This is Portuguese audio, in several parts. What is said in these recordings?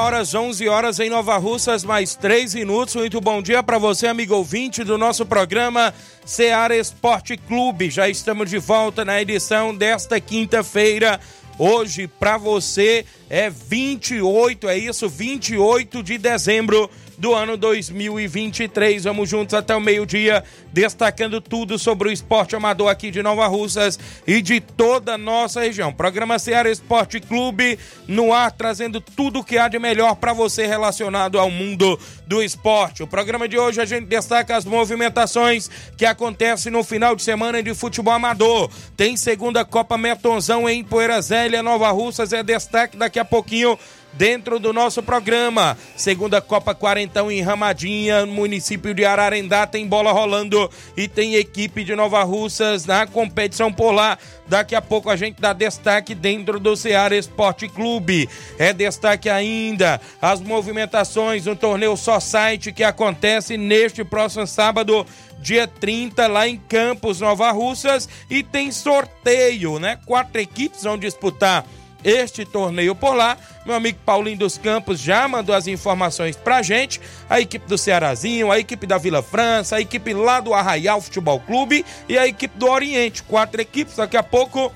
Horas, 11 horas em Nova Russas, mais 3 minutos. Muito bom dia para você, amigo ouvinte do nosso programa Seara Esporte Clube. Já estamos de volta na edição desta quinta-feira. Hoje, para você, é 28, é isso, 28 de dezembro do ano 2023. Vamos juntos até o meio-dia, destacando tudo sobre o esporte amador aqui de Nova Russas e de toda a nossa região. Programa Ceará Esporte Clube no ar, trazendo tudo o que há de melhor para você relacionado ao mundo do esporte. O programa de hoje a gente destaca as movimentações que acontecem no final de semana de futebol amador. Tem segunda Copa Metonzão em Poeira Zélia, Nova Russas, é destaque daqui a pouquinho dentro do nosso programa. Segunda Copa Quarentão em Ramadinha, município de Ararendá, tem bola rolando e tem equipe de Nova Russas na competição por lá. Daqui a pouco a gente dá destaque dentro do Ceará Esporte Clube. É destaque ainda as movimentações no torneio Só Site que acontece neste próximo sábado dia 30, lá em Campos, Nova Russas, e tem sorteio, né? Quatro equipes vão disputar este torneio por lá. Meu amigo Paulinho dos Campos já mandou as informações pra gente. A equipe do Cearazinho, a equipe da Vila França, a equipe lá do Arraial Futebol Clube e a equipe do Oriente. Quatro equipes. Daqui a pouco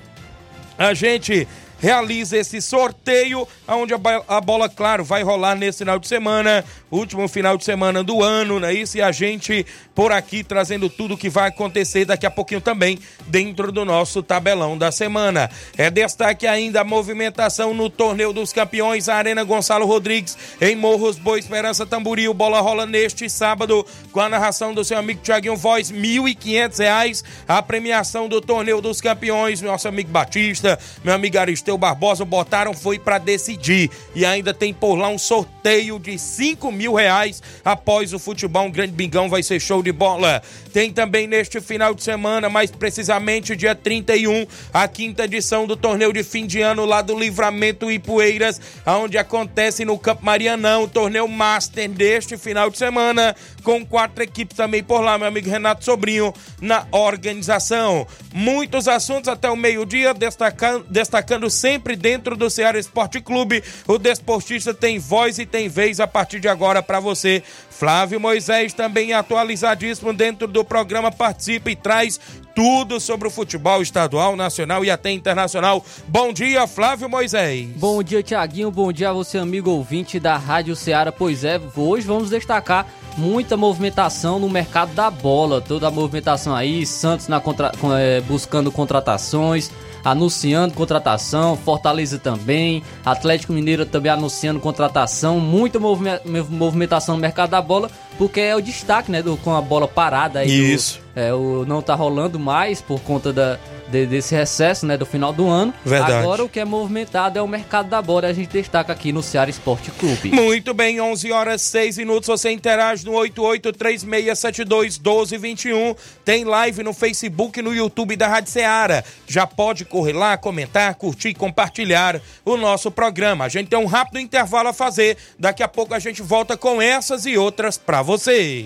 a gente realiza esse sorteio, onde a bola, claro, vai rolar nesse final de semana, último final de semana do ano, não é isso? E a gente por aqui trazendo tudo que vai acontecer daqui a pouquinho também dentro do nosso tabelão da semana. É destaque ainda a movimentação no Torneio dos Campeões, a Arena Gonçalo Rodrigues, em Morros, Boa Esperança, Tamboril. Bola rola neste sábado com a narração do seu amigo Tiaguinho Voz, R$ 1.500 a premiação do Torneio dos Campeões. Nosso amigo Batista, meu amigo Aristeu Barbosa botaram foi para decidir. E ainda tem por lá um sorteio de 5 mil reais após o futebol. Um grande bingão vai ser show de bola. Tem também neste final de semana, mais precisamente dia 31, a quinta edição do torneio de fim de ano lá do Livramento Ipueiras, onde acontece no Campo Marianão, o torneio Master deste final de semana, com quatro equipes também por lá, meu amigo Renato Sobrinho, na organização. Muitos assuntos até o meio-dia, destacando, destacando sempre dentro do Ceará Esporte Clube. O desportista tem voz e tem vez a partir de agora para você. Flávio Moisés também atualizadíssimo dentro do programa participa e traz tudo sobre o futebol estadual, nacional e até internacional. Bom dia, Flávio Moisés. Bom dia, Tiaguinho. Bom dia a você, amigo ouvinte da Rádio Ceará. Pois é, hoje vamos destacar muita movimentação no mercado da bola. Toda a movimentação aí, Santos na contra, é, buscando contratações, anunciando contratação, Fortaleza também, Atlético Mineiro também anunciando contratação, muita movimentação no mercado da bola, porque é o destaque, né, do, com a bola parada aí. Isso. Do, é, o, não tá rolando mais por conta da, de, desse recesso, né, do final do ano. Verdade. Agora o que é movimentado é o mercado da bola, a gente destaca aqui no Ceará Esporte Clube. Muito bem, 11 horas 6 minutos, você interage no 8836721221. Tem live no Facebook e no YouTube da Rádio Ceará. Já pode correr lá, comentar, curtir e compartilhar o nosso programa. A gente tem um rápido intervalo a fazer. Daqui a pouco a gente volta com essas e outras para você.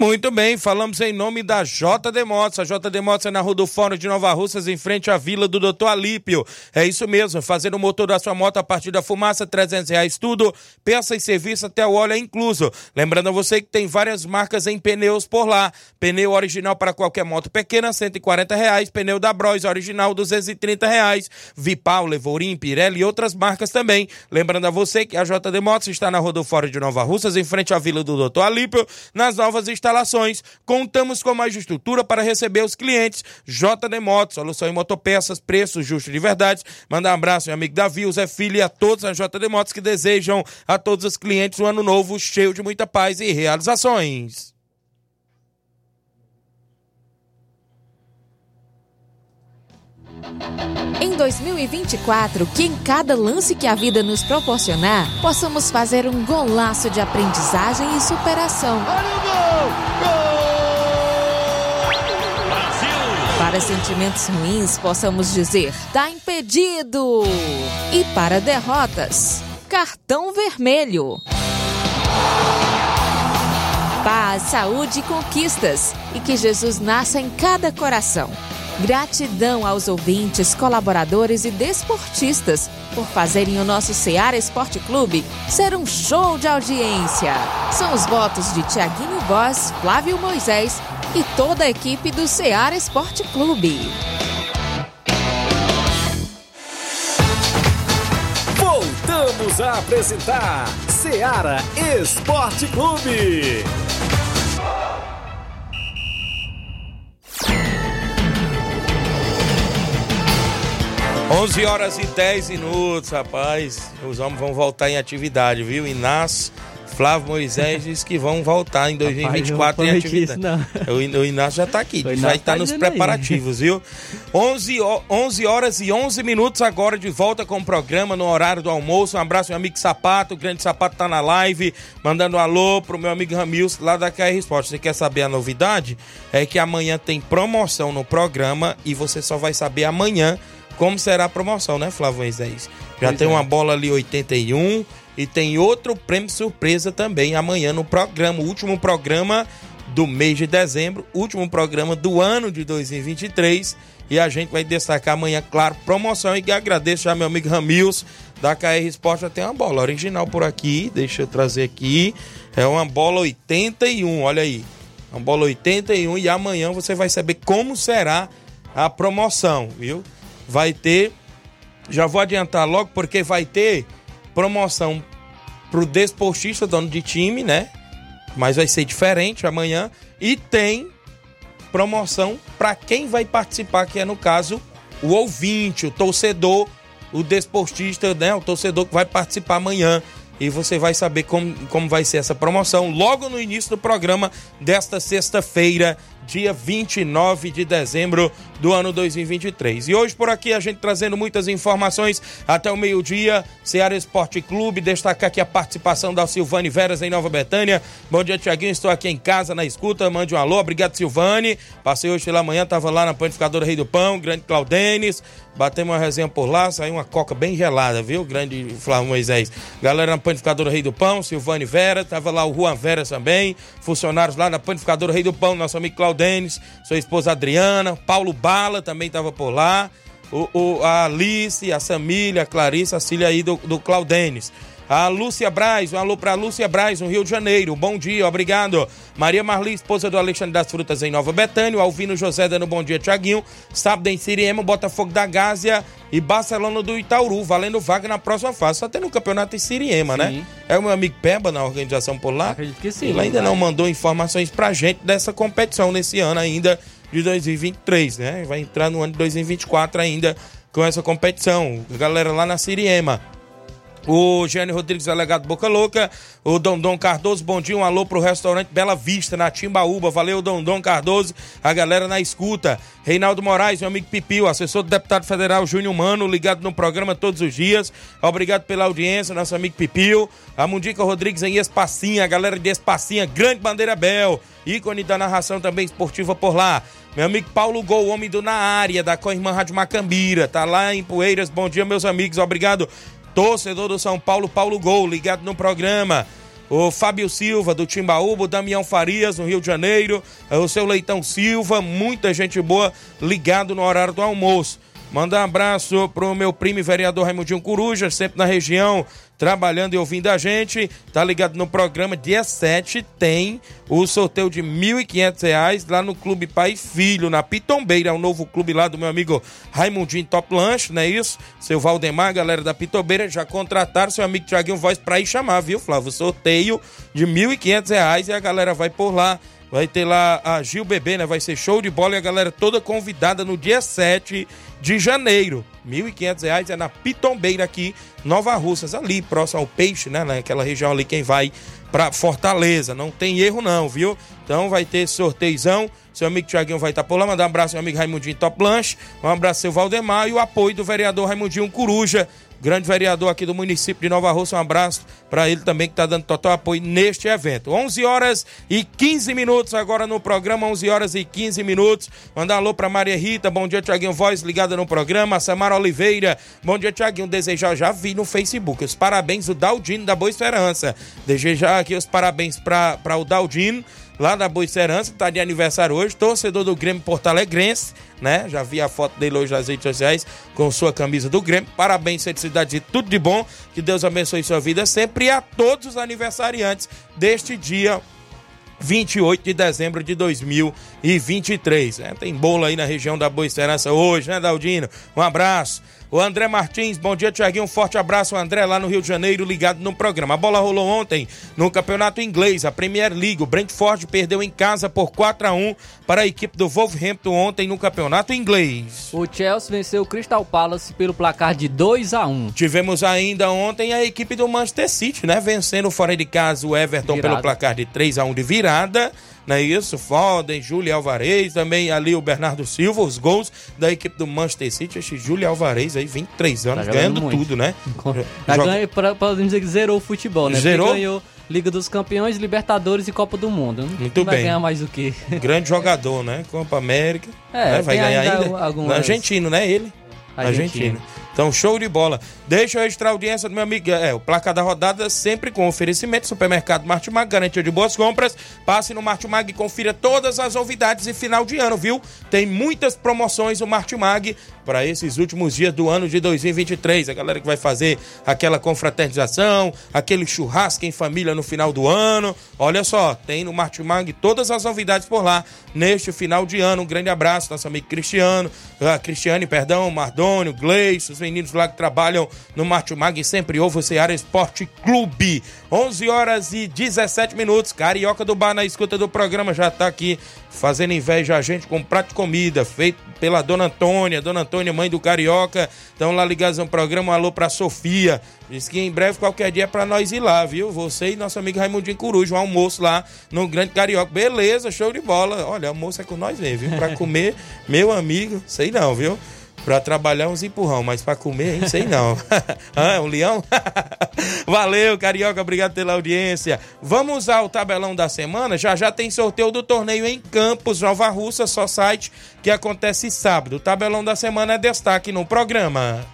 Muito bem, falamos em nome da JD Motos. A JD Motos é na Rua do Fórum de Nova Russas, em frente à Vila do Doutor Alípio. É isso mesmo, fazendo o motor da sua moto a partir da fumaça, 300 reais tudo, peça e serviço até o óleo é incluso. Lembrando a você que tem várias marcas em pneus por lá. Pneu original para qualquer moto pequena, 140 reais. Pneu da Bros original, 230 reais. Vipal, Levorim, Pirelli e outras marcas também. Lembrando a você que a JD Motos está na Rua do Fórum de Nova Russas, em frente à Vila do Doutor Alípio, nas novas instalações instalações. Contamos com mais estrutura para receber os clientes. JD Motos, solução em motopeças, preço justo de verdade. Manda um abraço, meu amigo Davi, o Zé Filho e a todos a JD Motos que desejam a todos os clientes um ano novo cheio de muita paz e realizações. Em 2024, que em cada lance que a vida nos proporcionar, possamos fazer um golaço de aprendizagem e superação. Para sentimentos ruins, possamos dizer: tá impedido! E para derrotas, cartão vermelho. Paz, saúde e conquistas, e que Jesus nasça em cada coração. Gratidão aos ouvintes, colaboradores e desportistas por fazerem o nosso Seara Esporte Clube ser um show de audiência. São os votos de Tiaguinho Voz, Flávio Moisés e toda a equipe do Seara Esporte Clube. Voltamos a apresentar Seara Esporte Clube. 11 horas e 10 minutos, rapaz. Os homens vão voltar em atividade, viu? Inácio, Flávio Moisés diz que vão voltar em 2024 em atividade. O, o Inácio já está aqui, já está nos preparativos, aí. viu? 11, 11 horas e 11 minutos agora de volta com o programa no horário do almoço. Um abraço, meu amigo Sapato. O grande Sapato tá na live, mandando um alô pro meu amigo Ramils lá da KR Sport. Você quer saber a novidade? É que amanhã tem promoção no programa e você só vai saber amanhã como será a promoção, né, Flávio Moisés? Já pois tem é. uma bola ali 81 e tem outro prêmio surpresa também amanhã no programa, o último programa do mês de dezembro, último programa do ano de 2023. E a gente vai destacar amanhã, claro, promoção. E agradeço já meu amigo Ramils da KR Sport. Já tem uma bola original por aqui. Deixa eu trazer aqui. É uma bola 81, olha aí. Uma bola 81. E amanhã você vai saber como será a promoção, viu? Vai ter, já vou adiantar logo, porque vai ter promoção pro desportista, dono de time, né? Mas vai ser diferente amanhã. E tem promoção para quem vai participar, que é no caso o ouvinte, o torcedor, o desportista, né? O torcedor que vai participar amanhã. E você vai saber como, como vai ser essa promoção logo no início do programa desta sexta-feira, dia 29 de dezembro do ano 2023. E hoje por aqui a gente trazendo muitas informações até o meio-dia. Ceará Esporte Clube, destacar aqui a participação da Silvane Veras em Nova Betânia. Bom dia, Tiaguinho. Estou aqui em casa na escuta. Mande um alô. Obrigado, Silvane. Passei hoje pela manhã, estava lá na panificadora Rei do Pão, grande Claudenes. Batemos uma resenha por lá, saiu uma coca bem gelada, viu? Grande Flávio Moisés. Galera na panificadora Rei do Pão, Silvane Vera, tava lá o Juan Vera também, funcionários lá na panificadora Rei do Pão, nosso amigo Claudenes, sua esposa Adriana, Paulo Bala também tava por lá, o, o, a Alice, a Samília, a Clarice, a Cília aí do, do Claudenes. A Lúcia Braz, um alô pra Lúcia Braz, no Rio de Janeiro. Bom dia, obrigado. Maria Marli, esposa do Alexandre das Frutas em Nova Betânia. Alvino José dando bom dia, Tiaguinho. Sábado em Siriema, Botafogo da Gásia e Barcelona do Itauru, valendo vaga na próxima fase. Só tem no campeonato em Siriema, né? Sim. É o meu amigo Peba na organização por lá. Acredito que sim. Ele ainda vai. não mandou informações pra gente dessa competição nesse ano ainda de 2023, né? Vai entrar no ano de 2024 ainda com essa competição. Galera lá na Siriema. O Gênio Rodrigues, delegado Boca Louca. O Dondon Cardoso, bom dia. Um alô pro restaurante Bela Vista, na Timbaúba. Valeu, Dondon Cardoso. A galera na escuta. Reinaldo Moraes, meu amigo Pipio, assessor do deputado federal Júnior Mano, ligado no programa todos os dias. Obrigado pela audiência, nosso amigo Pipio. A Mundica Rodrigues em Espacinha, a galera de Espacinha, Grande Bandeira Bel. Ícone da narração também esportiva por lá. Meu amigo Paulo Gol, homem do Na Área, da Coirmã Rádio Macambira. Tá lá em Poeiras. Bom dia, meus amigos. Obrigado torcedor do São Paulo, Paulo Gol, ligado no programa. O Fábio Silva, do Timbaúba, o Damião Farias, no Rio de Janeiro, o seu Leitão Silva, muita gente boa ligado no horário do almoço. Mandar um abraço pro meu primo vereador Raimundinho Coruja, sempre na região, trabalhando e ouvindo a gente. Tá ligado no programa. Dia 7 tem o sorteio de R$ 1.500 lá no Clube Pai e Filho, na Pitombeira. É um novo clube lá do meu amigo Raimundinho Top Lanche, não é isso? Seu Valdemar, galera da Pitombeira, já contrataram seu amigo Tiaguinho Voz pra ir chamar, viu, Flávio? Sorteio de R$ 1.500 e a galera vai por lá. Vai ter lá a Gil Bebê, né? Vai ser show de bola e a galera toda convidada no dia 7 de janeiro. R$ 1.500 é na Pitombeira aqui, Nova Russas, ali próximo ao Peixe, né? Naquela região ali, quem vai pra Fortaleza. Não tem erro não, viu? Então vai ter sorteizão. Seu amigo Tiaguinho vai estar por lá. Mandar um abraço meu amigo Raimundinho Top Lanche. Um abraço seu Valdemar e o apoio do vereador Raimundinho Coruja grande vereador aqui do município de Nova Rússia. Um abraço para ele também que está dando total apoio neste evento. 11 horas e 15 minutos agora no programa, 11 horas e 15 minutos. Mandar alô para Maria Rita, bom dia Tiaguinho Voz, ligada no programa. Samara Oliveira, bom dia Tiaguinho, desejar, já vi no Facebook, os parabéns do Daldino da Boa Esperança. Desejar aqui os parabéns para o Daldino lá da Boa Esperança, tá de aniversário hoje, torcedor do Grêmio Porto Alegrense, né? Já vi a foto dele hoje nas redes sociais com sua camisa do Grêmio. Parabéns, felicidade e tudo de bom. Que Deus abençoe sua vida sempre e a todos os aniversariantes deste dia 28 de dezembro de 2023. né? tem bolo aí na região da Boa Esperança hoje, né, Daldino? Um abraço. O André Martins, bom dia, Tiaguinho. Um forte abraço, André, lá no Rio de Janeiro, ligado no programa. A bola rolou ontem no campeonato inglês, a Premier League. O Brentford perdeu em casa por 4 a 1 para a equipe do Wolverhampton ontem no campeonato inglês. O Chelsea venceu o Crystal Palace pelo placar de 2 a 1 Tivemos ainda ontem a equipe do Manchester City, né? Vencendo fora de casa o Everton Virada. pelo placar de 3 a 1 de virada. Não é isso? Foden, Júlio Alvarez, também ali o Bernardo Silva, os gols da equipe do Manchester City. Esse Júlio Alvarez aí, 23 anos, Tá ganhando muito. tudo, né? Já Joga- ganha, pra- podemos dizer que zerou o futebol, né? Porque Zerou? ganhou Liga dos Campeões, Libertadores e Copa do Mundo. Muito vai bem. ganhar mais o quê? Grande jogador, né? Copa América. É, né? Vai ganhar ainda ainda. algumas- Argentino, né? Ele? Argentino. Argentino. Então, show de bola. Deixa eu registrar a audiência do meu amigo. É, o placar da rodada sempre com oferecimento. Supermercado Martimag, garantia de boas compras. Passe no Martimag e confira todas as novidades e final de ano, viu? Tem muitas promoções o Martimag para esses últimos dias do ano de 2023. A galera que vai fazer aquela confraternização, aquele churrasco em família no final do ano. Olha só, tem no Martimag todas as novidades por lá neste final de ano. Um grande abraço, nosso amigo Cristiano, ah, Cristiane, perdão, Mardônio, Gleice, os meninos lá que trabalham no Martimag e sempre ouve o Ceará Esporte Clube. 11 horas e 17 minutos. Carioca do Bar na escuta do programa já tá aqui fazendo inveja a gente com prato de comida feito pela Dona Antônia. Dona Antônia, mãe do Carioca. Estão lá ligados no programa. Um alô pra Sofia. Diz que em breve, qualquer dia, é pra nós ir lá, viu? Você e nosso amigo Raimundinho Coruja, um almoço lá no Grande Carioca. Beleza, show de bola. Olha, almoço é com nós mesmo, viu? Pra comer, meu amigo, sei não, viu? Pra trabalhar uns empurrão, mas pra comer, hein? Sei não. ah, um leão? Valeu, Carioca, obrigado pela audiência. Vamos ao tabelão da semana. Já já tem sorteio do torneio em Campos, Nova Russa, só site, que acontece sábado. O tabelão da semana é destaque no programa.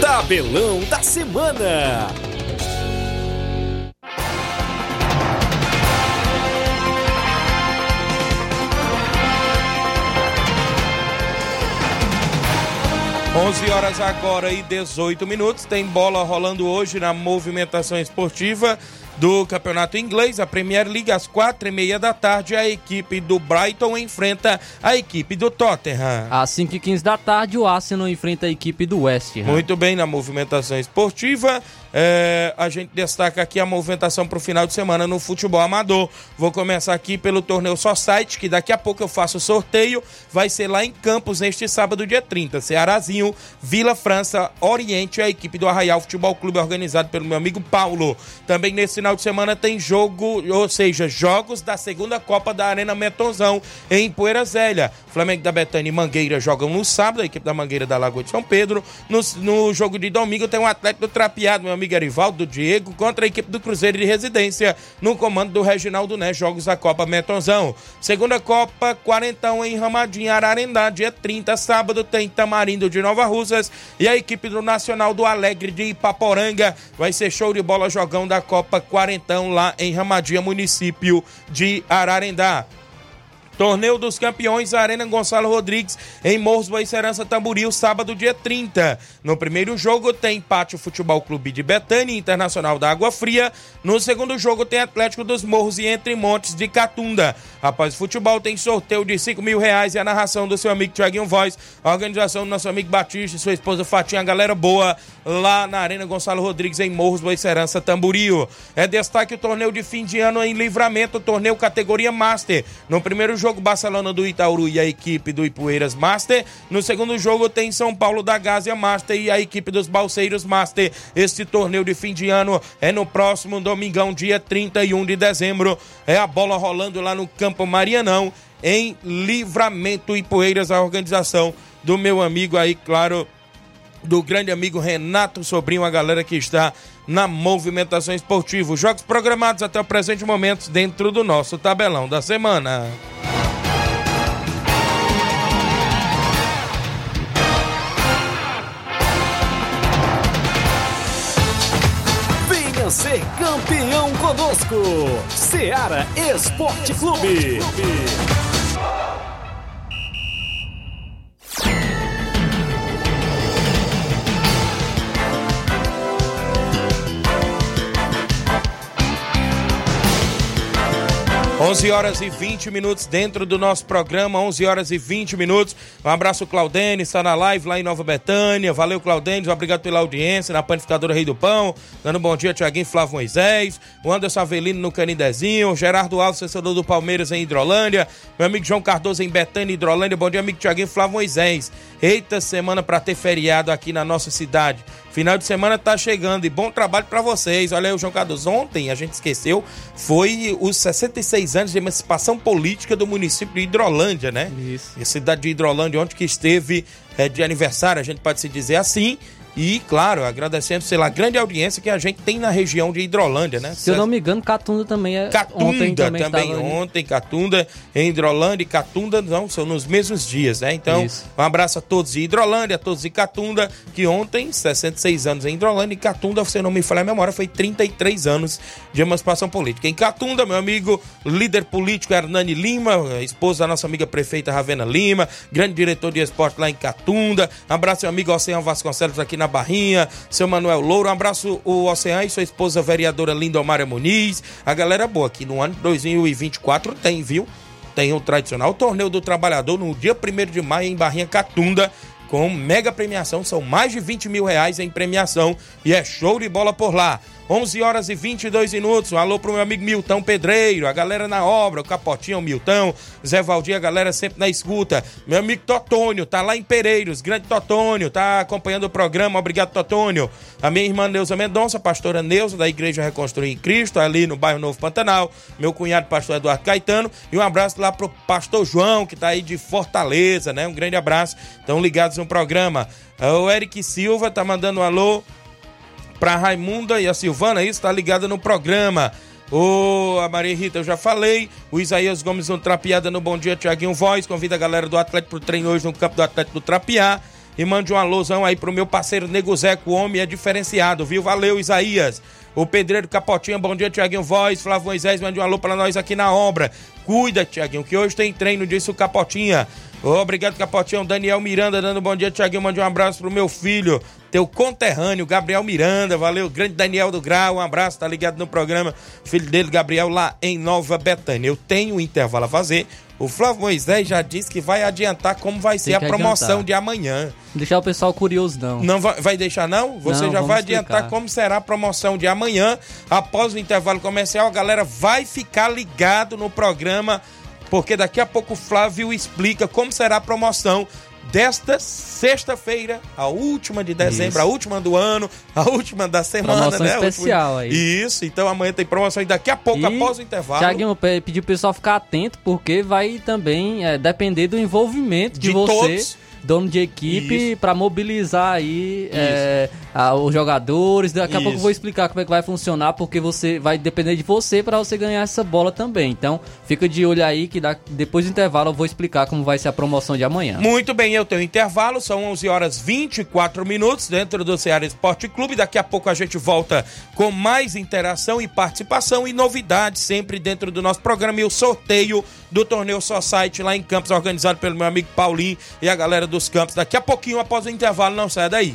Tabelão da semana. Onze horas agora e 18 minutos. Tem bola rolando hoje na movimentação esportiva do Campeonato Inglês, a Premier League, às quatro e meia da tarde, a equipe do Brighton enfrenta a equipe do Tottenham. Às 5h15 da tarde, o Arsenal enfrenta a equipe do West Ham. Muito bem, na movimentação esportiva, é, a gente destaca aqui a movimentação para o final de semana no futebol amador. Vou começar aqui pelo torneio Society, que daqui a pouco eu faço o sorteio. Vai ser lá em Campos neste sábado, dia 30. Cearazinho, Vila França, Oriente, a equipe do Arraial Futebol Clube, organizado pelo meu amigo Paulo. Também nesse final de semana tem jogo, ou seja, jogos da segunda Copa da Arena Metonzão, em Poeira Zélia. Flamengo da Betânia e Mangueira jogam no sábado, a equipe da Mangueira da Lagoa de São Pedro. No, no jogo de domingo tem um atleta do Trapeado, meu amigo Arivaldo Diego, contra a equipe do Cruzeiro de Residência, no comando do Reginaldo Né, jogos da Copa Metonzão. Segunda Copa, quarentão em Ramadinha, Ararendá, dia 30, sábado, tem Tamarindo de Nova Russas e a equipe do Nacional do Alegre de Ipaporanga. Vai ser show de bola jogão da Copa Quarentão lá em Ramadinha, município de Ararendá. Torneio dos Campeões, Arena Gonçalo Rodrigues, em Morros Boicerança Tamboril, sábado, dia 30. No primeiro jogo tem Pátio Futebol Clube de Betânia, Internacional da Água Fria. No segundo jogo tem Atlético dos Morros e Entre Montes de Catunda. Após o futebol tem sorteio de 5 mil reais e a narração do seu amigo Tiaguinho Voz, a organização do nosso amigo Batista e sua esposa Fatinha, a galera boa, lá na Arena Gonçalo Rodrigues, em Morros Boicerança Tamboril. É destaque o torneio de fim de ano em livramento, torneio categoria Master. No primeiro jogo, jogo, Barcelona do Itaúru e a equipe do Ipueiras Master. No segundo jogo tem São Paulo da Gásia Master e a equipe dos Balseiros Master. Este torneio de fim de ano é no próximo domingão, dia 31 de dezembro. É a bola rolando lá no Campo Marianão, em Livramento Ipueiras, a organização do meu amigo aí, claro, do grande amigo Renato Sobrinho, a galera que está na movimentação esportiva. Jogos programados até o presente momento dentro do nosso tabelão da semana. Venha ser campeão conosco, Seara Esporte Clube. 11 horas e 20 minutos dentro do nosso programa, 11 horas e 20 minutos. Um abraço, Claudene, está na live lá em Nova Betânia. Valeu, Claudene, obrigado pela audiência na Panificadora Rei do Pão. Dando um bom dia, Tiaguinho Flávio Moisés, o Anderson Avelino no Canidezinho, Gerardo Alves, assessor do Palmeiras em Hidrolândia, meu amigo João Cardoso em Betânia, Hidrolândia. Bom dia, amigo Tiaguinho Flávio Moisés. Eita semana para ter feriado aqui na nossa cidade. Final de semana tá chegando e bom trabalho para vocês. Olha aí, o João Cardoso, ontem a gente esqueceu, foi os 66 anos de emancipação política do município de Hidrolândia, né? Isso. A cidade de Hidrolândia, onde que esteve é, de aniversário, a gente pode se dizer assim. E, claro, agradecendo, sei lá, a grande audiência que a gente tem na região de Hidrolândia, né? Se eu não me engano, Catunda também é. Catunda ontem também, também, estava- ontem, Catunda, em Hidrolândia e Catunda, não, são nos mesmos dias, né? Então, Isso. um abraço a todos de Hidrolândia, a todos de Catunda, que ontem, 66 anos em Hidrolândia, e Catunda, se eu não me falha a memória, foi 33 anos de emancipação política. Em Catunda, meu amigo, líder político Hernani Lima, esposa da nossa amiga prefeita Ravena Lima, grande diretor de esporte lá em Catunda, um abraço ao amigo Oceano Vasconcelos aqui na Barrinha, seu Manuel Louro, um abraço o Oceano e sua esposa vereadora Lindomara Muniz, a galera boa aqui no ano de 2024 tem, viu? tem o tradicional Torneio do Trabalhador no dia 1 de maio em Barrinha Catunda, com mega premiação. São mais de 20 mil reais em premiação e é show de bola por lá. 11 horas e 22 minutos. Um alô pro meu amigo Milton Pedreiro, a galera na obra, o Capotinho, o Milton, Zé Valdir, a galera sempre na escuta. Meu amigo Totônio, tá lá em Pereiros, grande Totônio, tá acompanhando o programa. Obrigado, Totônio. A minha irmã Neuza Mendonça, pastora Neuza, da Igreja Reconstruir em Cristo, ali no bairro Novo Pantanal. Meu cunhado, pastor Eduardo Caetano. E um abraço lá pro pastor João, que tá aí de Fortaleza, né? Um grande abraço. Estão ligados no programa. O Eric Silva tá mandando um alô para Raimunda e a Silvana, isso tá ligada no programa. O a Maria Rita, eu já falei. O Isaías Gomes no Trapiada no Bom Dia, Tiaguinho Voz. Convida a galera do Atlético pro treino hoje no campo do Atlético do Trapiá. E mande um alusão aí pro meu parceiro Nego Zeco, o homem é diferenciado, viu? Valeu, Isaías. O Pedreiro Capotinha, bom dia, Tiaguinho Voz. Flávio Moisés, mande um alô para nós aqui na obra. Cuida, Tiaguinho, que hoje tem treino, disse o Capotinha. Obrigado, Capotinho. Daniel Miranda dando um bom dia, Tiaguinho. Mande um abraço pro meu filho, teu conterrâneo, Gabriel Miranda. Valeu, grande Daniel do Grau. Um abraço, tá ligado no programa. Filho dele, Gabriel, lá em Nova Betânia. Eu tenho um intervalo a fazer. O Flávio Moisés já disse que vai adiantar como vai ser a promoção adiantar. de amanhã. Deixar o pessoal curioso, não. Não vai, vai deixar, não? Você Não, já vai adiantar explicar. como será a promoção de amanhã. Após o intervalo comercial, a galera vai ficar ligado no programa, porque daqui a pouco o Flávio explica como será a promoção desta sexta-feira, a última de dezembro, Isso. a última do ano, a última da semana, Promoção né? A última- especial aí. Isso, então amanhã tem promoção e daqui a pouco, E, após o intervalo. Tiaguinho, pe- pedir pro pessoal ficar atento, porque vai também é, depender do envolvimento de, De você, todos. Dono de equipe, pra mobilizar aí é, a- os jogadores. Daqui a pouco eu vou explicar como é que vai funcionar, porque você vai depender de você pra você ganhar essa bola também. Então, fica de olho aí que da- depois do intervalo eu vou explicar como vai ser a promoção de amanhã. Muito bem, eu tenho intervalo, são 11 horas 24 minutos dentro do Ceará Esporte Clube. Daqui a pouco a gente volta com mais interação e participação e novidades sempre dentro do nosso programa e o sorteio do torneio Society lá em Campos, organizado pelo meu amigo Paulinho e a galera dos Campos. Daqui a pouquinho, após o intervalo, não saia daí.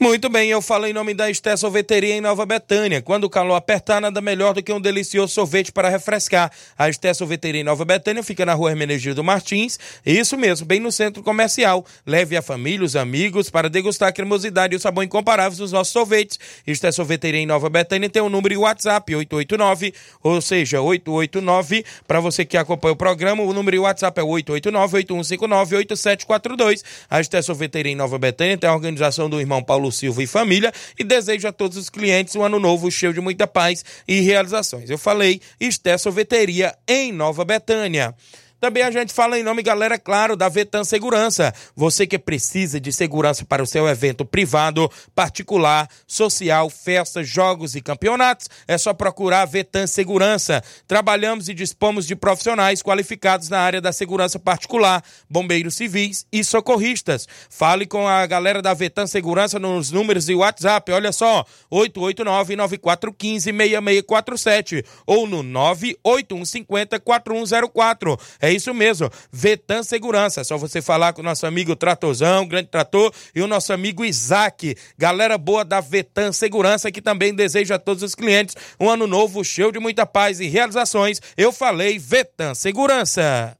Muito bem, eu falo em nome da Esté Sorveteria em Nova Betânia. Quando o calor apertar, nada melhor do que um delicioso sorvete para refrescar. A Esté Sorveteria em Nova Betânia fica na rua Hermenegildo Martins, isso mesmo, bem no centro comercial. Leve a família, os amigos, para degustar a cremosidade e o sabor incomparáveis dos nossos sorvetes. Esté Sorveteria em Nova Betânia tem o número e WhatsApp, 889, ou seja, 889, para você que acompanha o programa, o número e WhatsApp é 889-8159-8742. A Esté Sorveteria em Nova Betânia tem a organização do irmão Paulo Silva e família e desejo a todos os clientes um ano novo cheio de muita paz e realizações. Eu falei Esté Sorveteria em Nova Betânia. Também a gente fala em nome, galera, claro, da Vetan Segurança. Você que precisa de segurança para o seu evento privado, particular, social, festas, jogos e campeonatos, é só procurar a Vetan Segurança. Trabalhamos e dispomos de profissionais qualificados na área da segurança particular, bombeiros civis e socorristas. Fale com a galera da Vetan Segurança nos números e WhatsApp. Olha só, 889-9415-6647 ou no 98150-4104. É isso mesmo, Vetan Segurança. É só você falar com o nosso amigo Tratorzão, Grande Trator, e o nosso amigo Isaac. Galera boa da Vetan Segurança, que também deseja a todos os clientes um ano novo cheio de muita paz e realizações. Eu falei Vetan Segurança.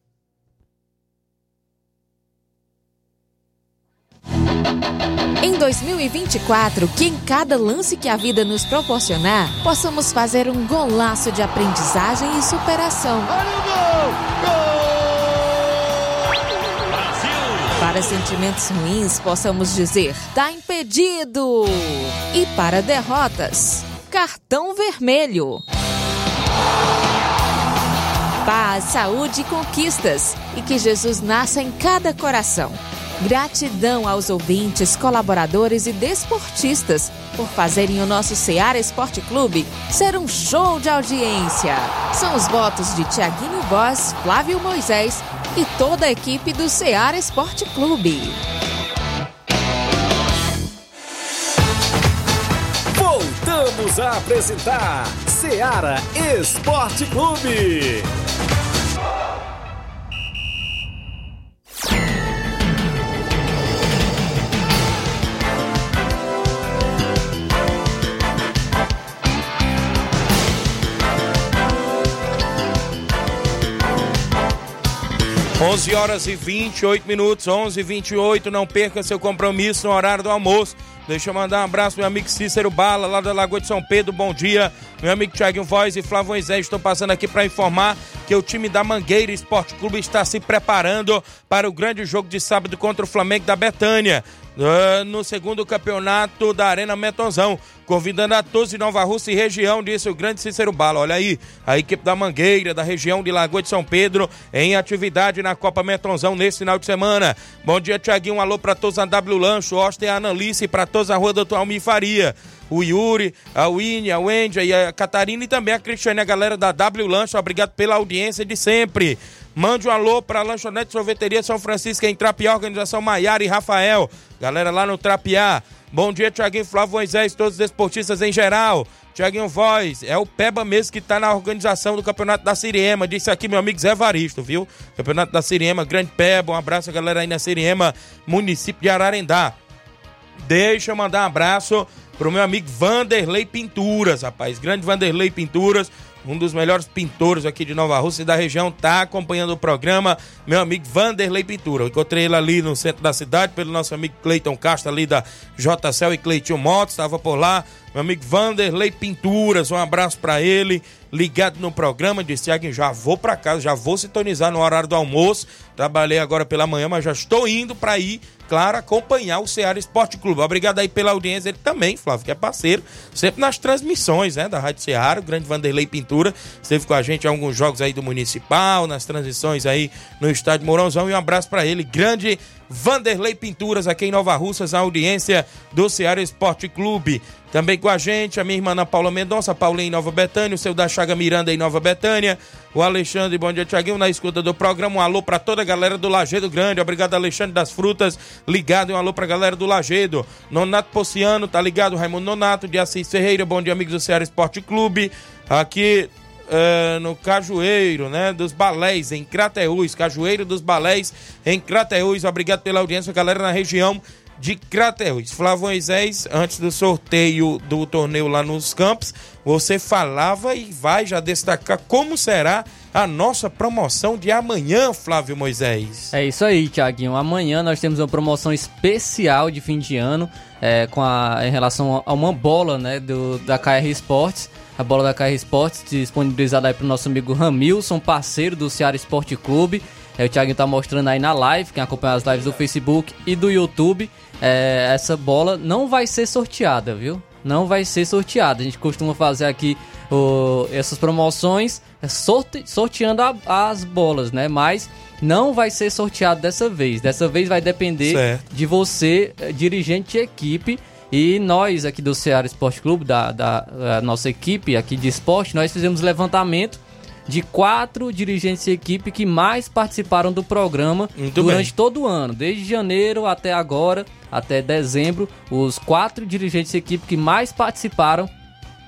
Em 2024, que em cada lance que a vida nos proporcionar, possamos fazer um golaço de aprendizagem e superação. Para sentimentos ruins, possamos dizer: tá impedido! E para derrotas, cartão vermelho. Paz, saúde e conquistas, e que Jesus nasça em cada coração. Gratidão aos ouvintes, colaboradores e desportistas por fazerem o nosso Seara Esporte Clube ser um show de audiência. São os votos de Tiaguinho Voz, Flávio Moisés e toda a equipe do Seara Esporte Clube. Voltamos a apresentar Seara Esporte Clube. 11 horas e 28 minutos, 11 e 28. Não perca seu compromisso no horário do almoço. Deixa eu mandar um abraço meu amigo Cícero Bala, lá da Lagoa de São Pedro. Bom dia. Meu amigo Thiago Voz e Flávio Moisés estão passando aqui para informar que o time da Mangueira Esporte Clube está se preparando para o grande jogo de sábado contra o Flamengo da Betânia no segundo campeonato da Arena Metonzão. Convidando a todos de Nova Rússia e região, disse o grande Cícero Bala. Olha aí, a equipe da Mangueira, da região de Lagoa de São Pedro, em atividade na Copa Metonzão nesse final de semana. Bom dia, Tiaguinho. Um alô para todos a W Lancho, Osta e Analice, para todos a Rua Doutor Almir Faria o Yuri, a Winnie, a Wendy a Catarina e também a Cristiane, a galera da W Lancho. Obrigado pela audiência de sempre. Mande um alô para a Lanchonete Sorveteria São Francisco em Trapiá, organização Maiara e Rafael. Galera lá no Trapiá. Bom dia, Tiaguinho Flávio Moisés, todos os desportistas em geral. Tiaguinho Voz, é o Peba mesmo que está na organização do Campeonato da Siriema. Disse aqui meu amigo Zé Varisto, viu? Campeonato da Siriema, grande Peba. Um abraço, galera aí na Siriema, município de Ararendá. Deixa eu mandar um abraço pro meu amigo Vanderlei Pinturas, rapaz. Grande Vanderlei Pinturas um dos melhores pintores aqui de Nova Rússia e da região, tá acompanhando o programa, meu amigo Vanderlei Pintura. Eu encontrei ele ali no centro da cidade, pelo nosso amigo Cleiton Castro ali da JCL e Cleiton Motos, estava por lá. Meu amigo Vanderlei Pinturas, um abraço para ele, ligado no programa, disse, Tiago, já vou para casa, já vou sintonizar no horário do almoço, trabalhei agora pela manhã, mas já estou indo para ir claro, acompanhar o Ceará Esporte Clube. Obrigado aí pela audiência, ele também, Flávio, que é parceiro, sempre nas transmissões, né, da Rádio Ceará, o grande Vanderlei Pintura, esteve com a gente em alguns jogos aí do Municipal, nas transmissões aí no Estádio Mourãozão, e um abraço para ele, grande Vanderlei Pinturas, aqui em Nova Russas, a audiência do Ceará Esporte Clube. Também com a gente, a minha irmã Ana Paula Mendonça, Paulinha em Nova Betânia, o seu da Chaga Miranda em Nova Betânia, o Alexandre, bom dia, Tiaguinho, na escuta do programa. Um alô para toda a galera do Lagedo Grande. Obrigado, Alexandre das Frutas, ligado. Um alô pra galera do Lagedo. Nonato Pociano, tá ligado? Raimundo Nonato, de Assis Ferreira, bom dia, amigos do Ceará Esporte Clube. Aqui Uh, no Cajueiro, né? Dos Balés, em Crateús. Cajueiro dos Balés, em Crateús. Obrigado pela audiência, galera, na região de Crateús. Flávio Moisés, antes do sorteio do torneio lá nos campos, você falava e vai já destacar como será a nossa promoção de amanhã, Flávio Moisés. É isso aí, Tiaguinho. Amanhã nós temos uma promoção especial de fim de ano é, com a, em relação a uma bola né, do, da KR Esportes. A bola da KR Esportes disponibilizada aí para o nosso amigo Ramilson, parceiro do Ceará Esporte Clube. É, o Thiago tá mostrando aí na live, quem acompanha as lives do Facebook e do YouTube, é, essa bola não vai ser sorteada, viu? Não vai ser sorteada. A gente costuma fazer aqui o, essas promoções é, sorte, sorteando a, as bolas, né? Mas não vai ser sorteado dessa vez. Dessa vez vai depender certo. de você, é, dirigente de equipe. E nós aqui do Ceará Esporte Clube, da, da nossa equipe aqui de esporte, nós fizemos levantamento de quatro dirigentes de equipe que mais participaram do programa Muito durante bem. todo o ano, desde janeiro até agora, até dezembro, os quatro dirigentes de equipe que mais participaram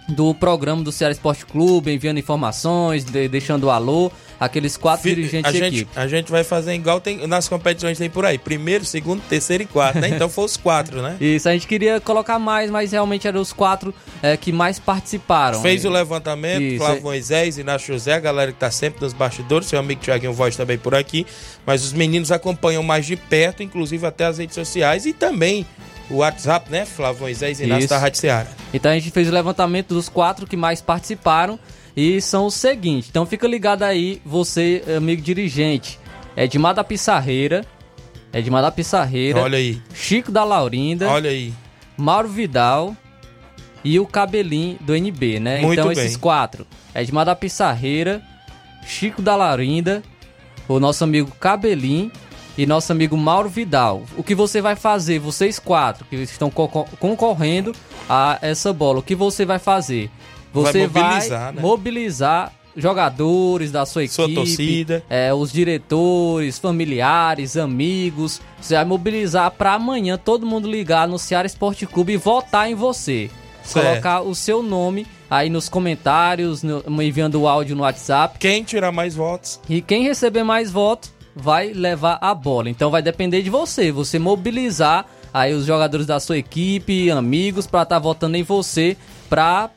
do programa do Ceará Esporte Clube, enviando informações, de, deixando o alô aqueles quatro dirigentes a de gente, equipe. A gente vai fazer igual tem, nas competições tem por aí. Primeiro, segundo, terceiro e quarto, né? Então foi os quatro, né? Isso, a gente queria colocar mais, mas realmente eram os quatro é, que mais participaram. Fez o levantamento, Isso, Flávio é... Moisés, Inácio José, a galera que tá sempre nos bastidores, seu amigo Tiaguinho Voz também por aqui. Mas os meninos acompanham mais de perto, inclusive até as redes sociais e também o WhatsApp, né, Flávio Moisés Inácio Isso. da Rádio Ceará. Então a gente fez o levantamento dos quatro que mais participaram e são os seguintes. Então fica ligado aí, você, amigo dirigente. Edmar da Pissarreira. Edmar da Pissarreira. Olha aí, Chico da Laurinda. olha aí. Mauro Vidal e o Cabelinho do NB, né? Muito então bem. esses quatro. Edmar da Pissarreira, Chico da Laurinda, o nosso amigo Cabelinho e nosso amigo Mauro Vidal. O que você vai fazer, vocês quatro que estão co- concorrendo a essa bola, o que você vai fazer? Você vai mobilizar, né? mobilizar jogadores da sua equipe, Sua torcida. é, os diretores, familiares, amigos. Você vai mobilizar para amanhã todo mundo ligar no Ceará Esporte Clube e votar em você. Certo. Colocar o seu nome aí nos comentários, no- enviando o áudio no WhatsApp. Quem tirar mais votos? E quem receber mais votos vai levar a bola. Então vai depender de você, você mobilizar aí os jogadores da sua equipe, amigos, para estar votando em você para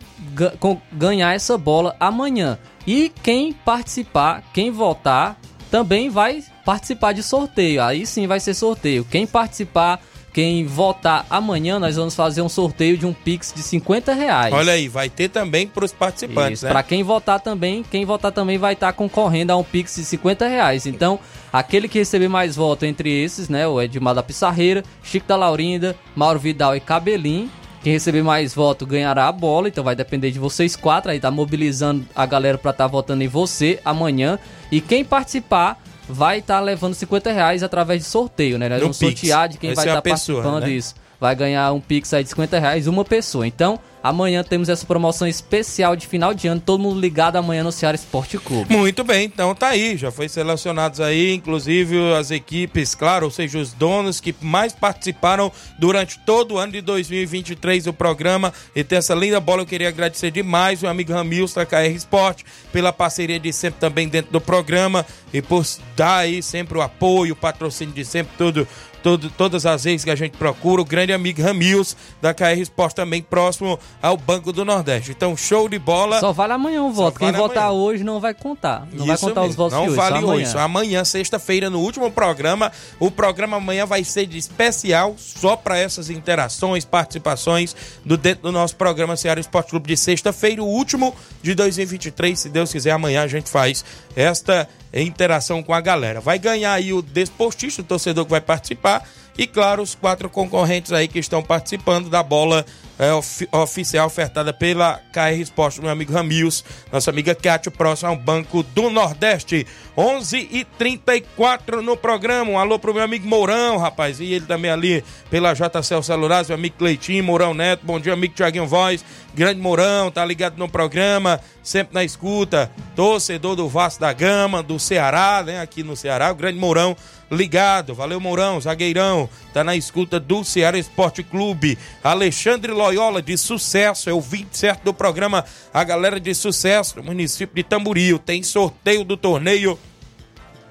ganhar essa bola amanhã. E quem participar, quem votar, também vai participar de sorteio. Aí sim vai ser sorteio. Quem participar, quem votar amanhã, nós vamos fazer um sorteio de um Pix de 50 reais. Olha aí, vai ter também para os participantes, Isso, né? Pra quem votar também, quem votar também vai estar concorrendo a um Pix de 50 reais. Então, aquele que receber mais votos entre esses, né? O Edmar da Pissarreira, Chico da Laurinda, Mauro Vidal e Cabelinho. Quem receber mais votos ganhará a bola, então vai depender de vocês quatro. Aí tá mobilizando a galera pra estar votando em você amanhã. E quem participar vai estar levando 50 reais através de sorteio, né? Nós No vamos Pix. sortear de quem Vai estar a pessoa, participando né? disso vai ganhar um Pix aí de 50 reais uma pessoa. Então, amanhã temos essa promoção especial de final de ano. Todo mundo ligado amanhã no Ceará Esporte Clube. Muito bem, então tá aí, já foi selecionados aí, inclusive as equipes, claro, ou seja, os donos que mais participaram durante todo o ano de 2023 do programa. E tem essa linda bola, eu queria agradecer demais o amigo Ramilson da KR Esporte pela parceria de sempre também dentro do programa e por dar aí sempre o apoio, o patrocínio de sempre, tudo todo- todas as vezes que a gente procura, o grande amigo Ramils da KR Esporte também próximo ao Banco do Nordeste. Então, show de bola. Só vale amanhã o voto. Quem vale votar amanhã. hoje não vai contar. Não vai Isso contar os mesmo, votos Não de hoje. vale só amanhã. hoje. Só amanhã, sexta-feira, no último programa. O programa amanhã vai ser de especial só para essas interações, participações do dentro do nosso programa Ceará Esporte Clube de sexta-feira, o último de 2023. Se Deus quiser, amanhã a gente faz esta interação com a galera. Vai ganhar aí o desportista, o torcedor que vai participar. E claro, os quatro concorrentes aí que estão participando da bola é, ofi- oficial ofertada pela KR Esporte, meu amigo Ramils, nossa amiga Kátia, próximo ao Banco do Nordeste. 11 e 34 no programa. Um alô pro meu amigo Mourão, rapaz. E ele também ali pela JCL Celulares, meu amigo Cleitinho, Mourão Neto. Bom dia, amigo Tiaguinho Voz. Grande Mourão, tá ligado no programa, sempre na escuta. Torcedor do Vasco da Gama, do Ceará, né? Aqui no Ceará, o grande Mourão ligado. Valeu, Mourão, zagueirão. Tá na escuta do Ceará Esporte Clube. Alexandre Loyola, de sucesso, é o 27 do programa. A galera de sucesso no município de Tamboril. Tem sorteio do torneio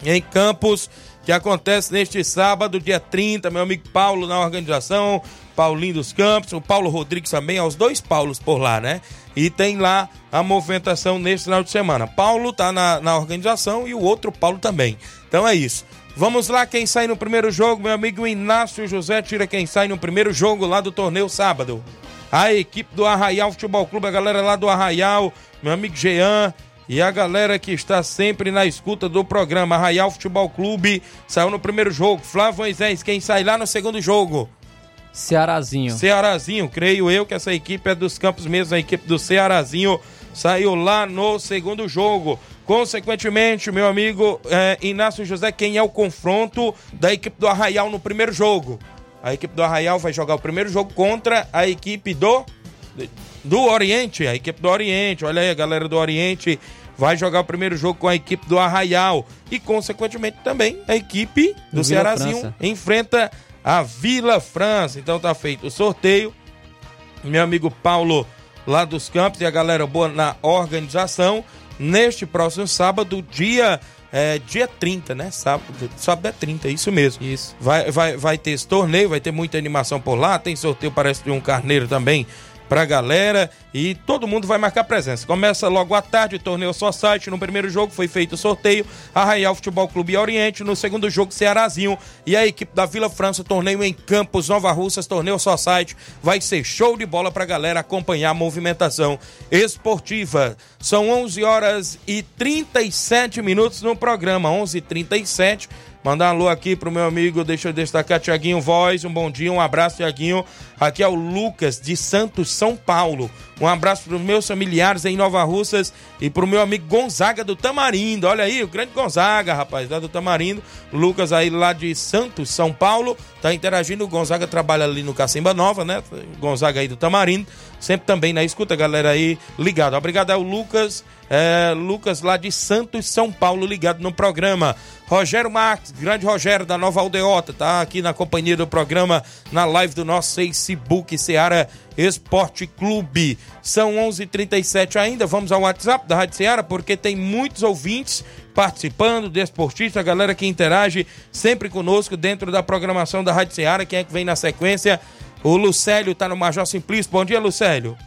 em Campos, que acontece neste sábado, dia 30. Meu amigo Paulo na organização, Paulinho dos Campos, o Paulo Rodrigues também, aos dois Paulos por lá, né? E tem lá a movimentação neste final de semana. Paulo tá na, na organização e o outro Paulo também. Então é isso. Vamos lá, quem sai no primeiro jogo, meu amigo Inácio José, tira quem sai no primeiro jogo lá do torneio sábado. A equipe do Arraial Futebol Clube, a galera lá do Arraial, meu amigo Jean, e a galera que está sempre na escuta do programa Arraial Futebol Clube saiu no primeiro jogo. Flávio Moisés, quem sai lá no segundo jogo? Cearazinho. Cearazinho, creio eu que essa equipe é dos campos mesmo, a equipe do Cearazinho saiu lá no segundo jogo. Consequentemente, meu amigo eh, Inácio José, quem é o confronto da equipe do Arraial no primeiro jogo? A equipe do Arraial vai jogar o primeiro jogo contra a equipe do do Oriente, a equipe do Oriente. Olha aí, a galera do Oriente vai jogar o primeiro jogo com a equipe do Arraial e consequentemente também a equipe do, Do Cearazinho enfrenta a Vila França. Então tá feito o sorteio. Meu amigo Paulo lá dos Campos e a galera boa na organização. Neste próximo sábado, dia, é, dia 30, né? Sábado, sábado é 30, isso mesmo. Isso. Vai, vai, vai ter esse torneio, vai ter muita animação por lá. Tem sorteio, parece, de um carneiro também pra galera e todo mundo vai marcar presença. Começa logo à tarde o torneio só site. No primeiro jogo foi feito o sorteio, Arraial Futebol Clube Oriente. No segundo jogo, Cearazinho e a equipe da Vila França, torneio em Campos, Nova Russas, torneio só site. Vai ser show de bola pra galera acompanhar a movimentação esportiva. São 11 horas e 37 minutos no programa, 11:37. Mandar um alô aqui pro meu amigo, deixa eu destacar, Tiaguinho Voz, um bom dia, um abraço, Tiaguinho. Aqui é o Lucas, de Santos, São Paulo. Um abraço pros meus familiares em Nova Russas e pro meu amigo Gonzaga do Tamarindo. Olha aí, o grande Gonzaga, rapaz, lá do Tamarindo. Lucas aí lá de Santos, São Paulo, tá interagindo. O Gonzaga trabalha ali no Cacimba Nova, né? Gonzaga aí do Tamarindo. Sempre também na escuta, galera aí ligado. Obrigado ao Lucas, é, Lucas lá de Santos, São Paulo, ligado no programa. Rogério Marques, grande Rogério da Nova Aldeota, tá aqui na companhia do programa, na live do nosso Facebook, Seara Esporte Clube. São 11:37 h 37 ainda, vamos ao WhatsApp da Rádio Seara, porque tem muitos ouvintes participando, desportista, a galera que interage sempre conosco dentro da programação da Rádio Seara. Quem é que vem na sequência? O Lucélio tá no Major Simplício. Bom dia, Lucélio.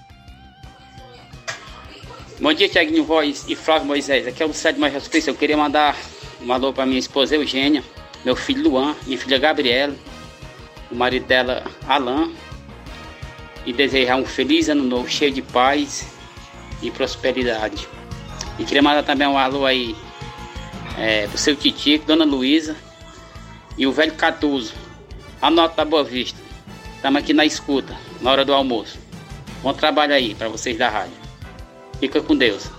Bom dia, Tiaguinho Voz e Flávio Moisés. Aqui é o Lucélio Major Simplício. Eu queria mandar um alô para minha esposa Eugênia, meu filho Luan, minha filha Gabriela, o marido dela Alain. E desejar um feliz ano novo, cheio de paz e prosperidade. E queria mandar também um alô aí é, pro seu Titico, Dona Luísa e o velho Catuso, a nota da Boa Vista. Estamos aqui na escuta, na hora do almoço. Bom trabalho aí para vocês da rádio. Fica com Deus.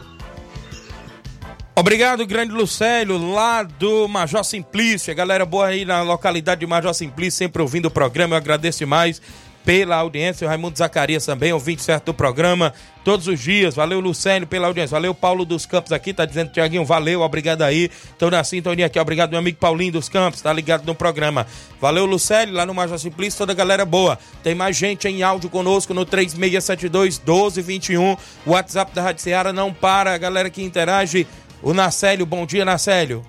Obrigado, grande Lucélio, lá do Major Simplício. A galera boa aí na localidade de Major Simplício, sempre ouvindo o programa. Eu agradeço demais pela audiência. O Raimundo Zacarias também, ouvinte certo do programa, todos os dias. Valeu, Lucélio, pela audiência. Valeu, Paulo dos Campos aqui, tá dizendo, Tiaguinho, valeu, obrigado aí. Estão na sintonia aqui, obrigado, meu amigo Paulinho dos Campos, tá ligado no programa. Valeu, Lucélio, lá no Major Simplício, toda a galera boa. Tem mais gente em áudio conosco no 3672 1221. O WhatsApp da Rádio Seara não para, a galera que interage. O Nacélio, bom dia, Nacélio.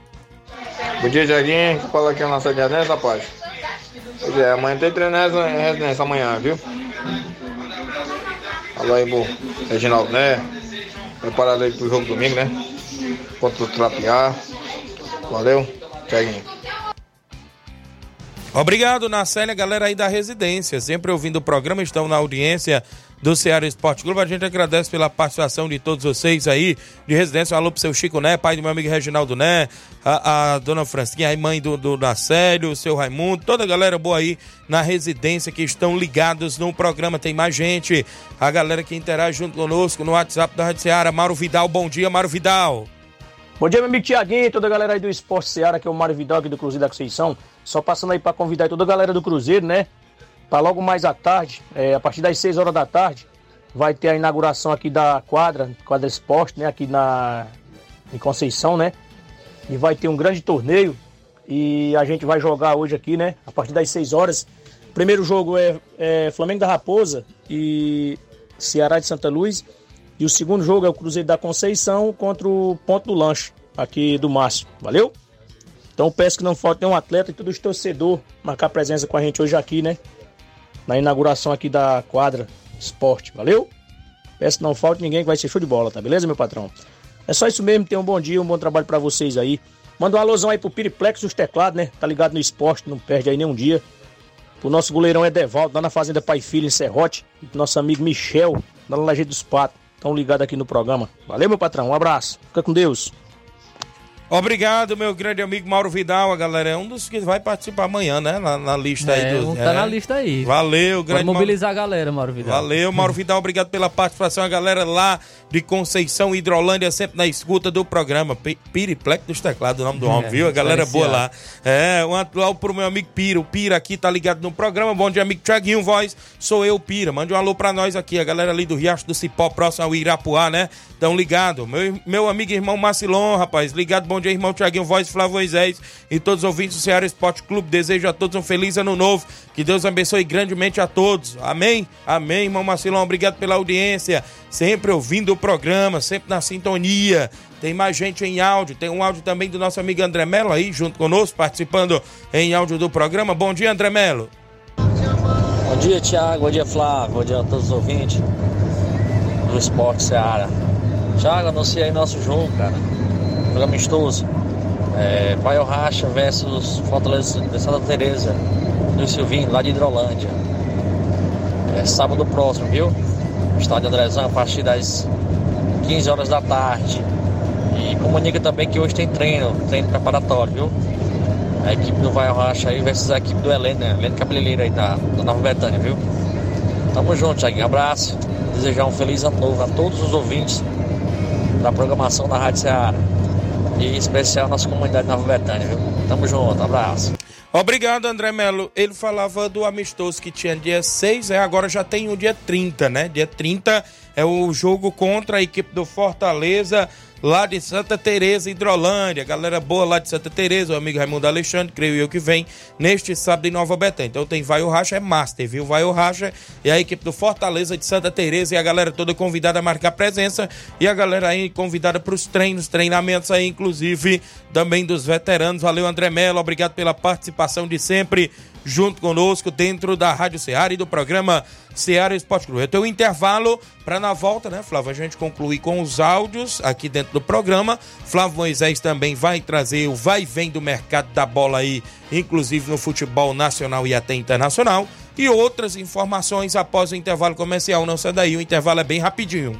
Bom dia, Tiaguinho. Fala aqui é o Nacélio de Adés, rapaz. Pois é, amanhã tem treino em residência amanhã, viu? Alô aí, bo. Reginaldo, né? Preparado aí pro jogo domingo, né? Contra o Trapear. Valeu, Tiaguinho. Obrigado, Nacélia, galera aí da residência, sempre ouvindo o programa, estão na audiência do Ceará Esporte Clube. A gente agradece pela participação de todos vocês aí de residência. Um alô pro seu Chico Né, pai do meu amigo Reginaldo Né, a, a dona Francisquinha, a mãe do, do Nacélio, o seu Raimundo, toda a galera boa aí na residência que estão ligados no programa. Tem mais gente, a galera que interage junto conosco no WhatsApp da Rádio Ceará. Mauro Vidal, bom dia, Mauro Vidal. Bom dia, meu amigo Tiaguinho, toda a galera aí do Esporte Seara, que é o Mário Vidal aqui do Cruzeiro da Conceição. Só passando aí para convidar toda a galera do Cruzeiro, né? Para logo mais à tarde, é, a partir das 6 horas da tarde, vai ter a inauguração aqui da quadra, quadra esporte, né? Aqui na em Conceição, né? E vai ter um grande torneio e a gente vai jogar hoje aqui, né? A partir das 6 horas. Primeiro jogo é, é Flamengo da Raposa e Ceará de Santa Luz. E o segundo jogo é o Cruzeiro da Conceição contra o Ponto do Lanche, aqui do Márcio. Valeu? Então peço que não falte nenhum atleta e todos os torcedores marcar presença com a gente hoje aqui, né? Na inauguração aqui da quadra esporte, valeu? Peço que não falte ninguém que vai ser show de bola, tá beleza, meu patrão? É só isso mesmo, tenham um bom dia, um bom trabalho para vocês aí. Manda um alusão aí pro Piriplex dos teclados, né? Tá ligado no esporte, não perde aí nenhum dia. Pro nosso goleirão Edevaldo, lá na Fazenda Pai Filho, em Serrote. E pro nosso amigo Michel, lá na Lajeira dos Patos. Estão ligados aqui no programa. Valeu, meu patrão. Um abraço. Fica com Deus. Obrigado, meu grande amigo Mauro Vidal, a galera. É um dos que vai participar amanhã, né? Na, na lista É, aí do. tá na lista aí. Valeu, grande Mauro- mobilizar a galera, Mauro Vidal. Valeu, Mauro Vidal, obrigado pela participação. A galera lá de Conceição, Hidrolândia, sempre na escuta do programa. Pi- Piriplex dos teclados, o nome do homem, É, viu? A galera boa lá. É, um alô pro meu amigo Pira. O Pira aqui tá ligado no programa. Bom dia, amigo Tiaguinho Voz. Sou eu, Pira. Mande um alô pra nós aqui. A galera ali do Riacho do Cipó, próximo ao Irapuá, né? Tão ligado. Meu, meu amigo e irmão Macilon, rapaz. Ligado, bom dia, irmão Tiaguinho Voz, Flávio Moisés e todos os ouvintes do Ceará Esporte Clube. Desejo a todos um feliz ano novo. Que Deus abençoe grandemente a todos. Amém? Amém, irmão Macilon. Obrigado pela audiência. Sempre ouvindo o programa, sempre na sintonia. Tem mais gente em áudio. Tem um áudio também do nosso amigo André Melo aí, junto conosco, participando em áudio do programa. Bom dia, André Melo. Bom dia, Thiago. Bom dia, Flávio. Bom dia a todos os ouvintes. do Esporte Seara. Thiago, anuncia aí nosso jogo, cara. Jogo amistoso. É, Baio Racha versus Fortaleza de Santa Teresa do Silvinho, lá de Hidrolândia. É sábado próximo, viu? Estádio Andrezão, a partir das 15 horas da tarde. E comunica também que hoje tem treino, treino preparatório, viu? A equipe do Vai Racha aí versus a equipe do Helena, né? Helena Cabeleireira aí da, da Nova Betânia, viu? Tamo junto, Thiaguinho. Abraço. Desejar um feliz ano novo a todos os ouvintes da programação da Rádio Ceará. E em especial nossa comunidade Nova Betânia, viu? Tamo junto, abraço. Obrigado, André Melo. Ele falava do amistoso que tinha dia 6, é, agora já tem o dia 30, né? Dia 30 é o jogo contra a equipe do Fortaleza lá de Santa Teresa, Hidrolândia. Galera boa lá de Santa Teresa, o amigo Raimundo Alexandre, creio eu que vem neste sábado em Nova Betânia. Então tem Vai o Racha, é Master, viu? Vai o Racha e a equipe do Fortaleza de Santa Teresa e a galera toda convidada a marcar presença e a galera aí convidada para os treinos, treinamentos aí, inclusive também dos veteranos. Valeu, André Mello, obrigado pela participação de sempre junto conosco dentro da Rádio Ceará e do programa Ceará Esporte Clube. Eu tenho um intervalo para na volta, né, Flávio, a gente concluir com os áudios aqui dentro do programa. Flávio Moisés também vai trazer o vai e vem do mercado da bola aí, inclusive no futebol nacional e até internacional. E outras informações após o intervalo comercial. Não sai daí, o intervalo é bem rapidinho.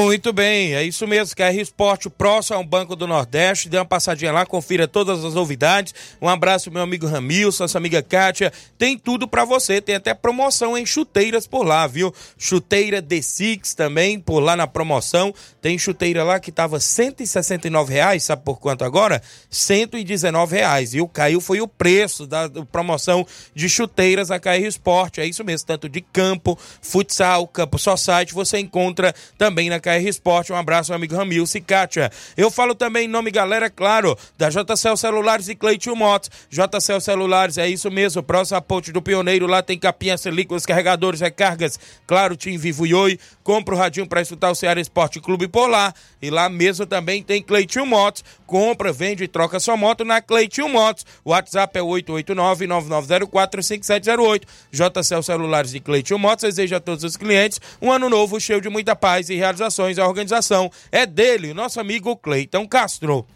Muito bem, é isso mesmo, KR Esporte, o próximo é um Banco do Nordeste, dê uma passadinha lá, confira todas as novidades, um abraço meu amigo Ramilson, essa amiga Kátia, tem tudo para você, tem até promoção em chuteiras por lá, viu? Chuteira D6 também, por lá na promoção, tem chuteira lá que tava 169 reais, sabe por quanto agora? 119 reais, e o caiu foi o preço da promoção de chuteiras da KR Esporte, é isso mesmo, tanto de campo, futsal, campo society, você encontra também na KR Esporte. Um abraço, meu amigo Ramil Cicatia. Eu falo também em nome, galera, claro, da JCL Celulares e Cleitinho Motos. JCL Celulares, é isso mesmo, próximo a ponte do Pioneiro, lá tem capinhas, películas, carregadores, recargas, claro, Tim Vivo e Oi. Compra o radinho para escutar o Ceará Esporte Clube por lá. E lá mesmo também tem Cleitinho Motos. Compra, vende e troca sua moto na Cleitinho Motos. O WhatsApp é 889-9904-5708. JCL Celulares e Cleitinho Motos deseja a todos os clientes um ano novo cheio de muita paz e realizações. A organização é dele, nosso amigo Cleiton Castro.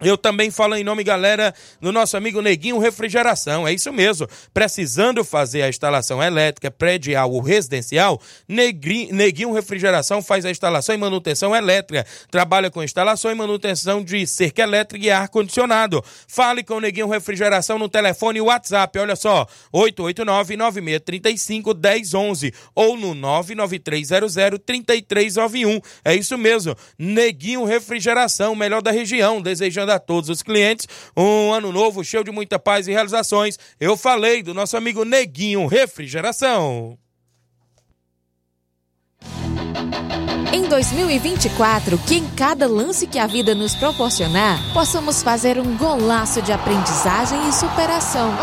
Eu também falo em nome, galera, do nosso amigo Neguinho Refrigeração. É isso mesmo. Precisando fazer a instalação elétrica predial ou residencial, Neguinho Refrigeração faz a instalação e manutenção elétrica. Trabalha com instalação e manutenção de cerca elétrica e ar-condicionado. Fale com o Neguinho Refrigeração no telefone WhatsApp. Olha só, 889-9635-1011 ou no 99300-3391. É isso mesmo. Neguinho Refrigeração, melhor da região. Desejando a todos os clientes um ano novo cheio de muita paz e realizações. Eu falei do nosso amigo Neguinho Refrigeração. Em 2024, que em cada lance que a vida nos proporcionar, possamos fazer um golaço de aprendizagem e superação.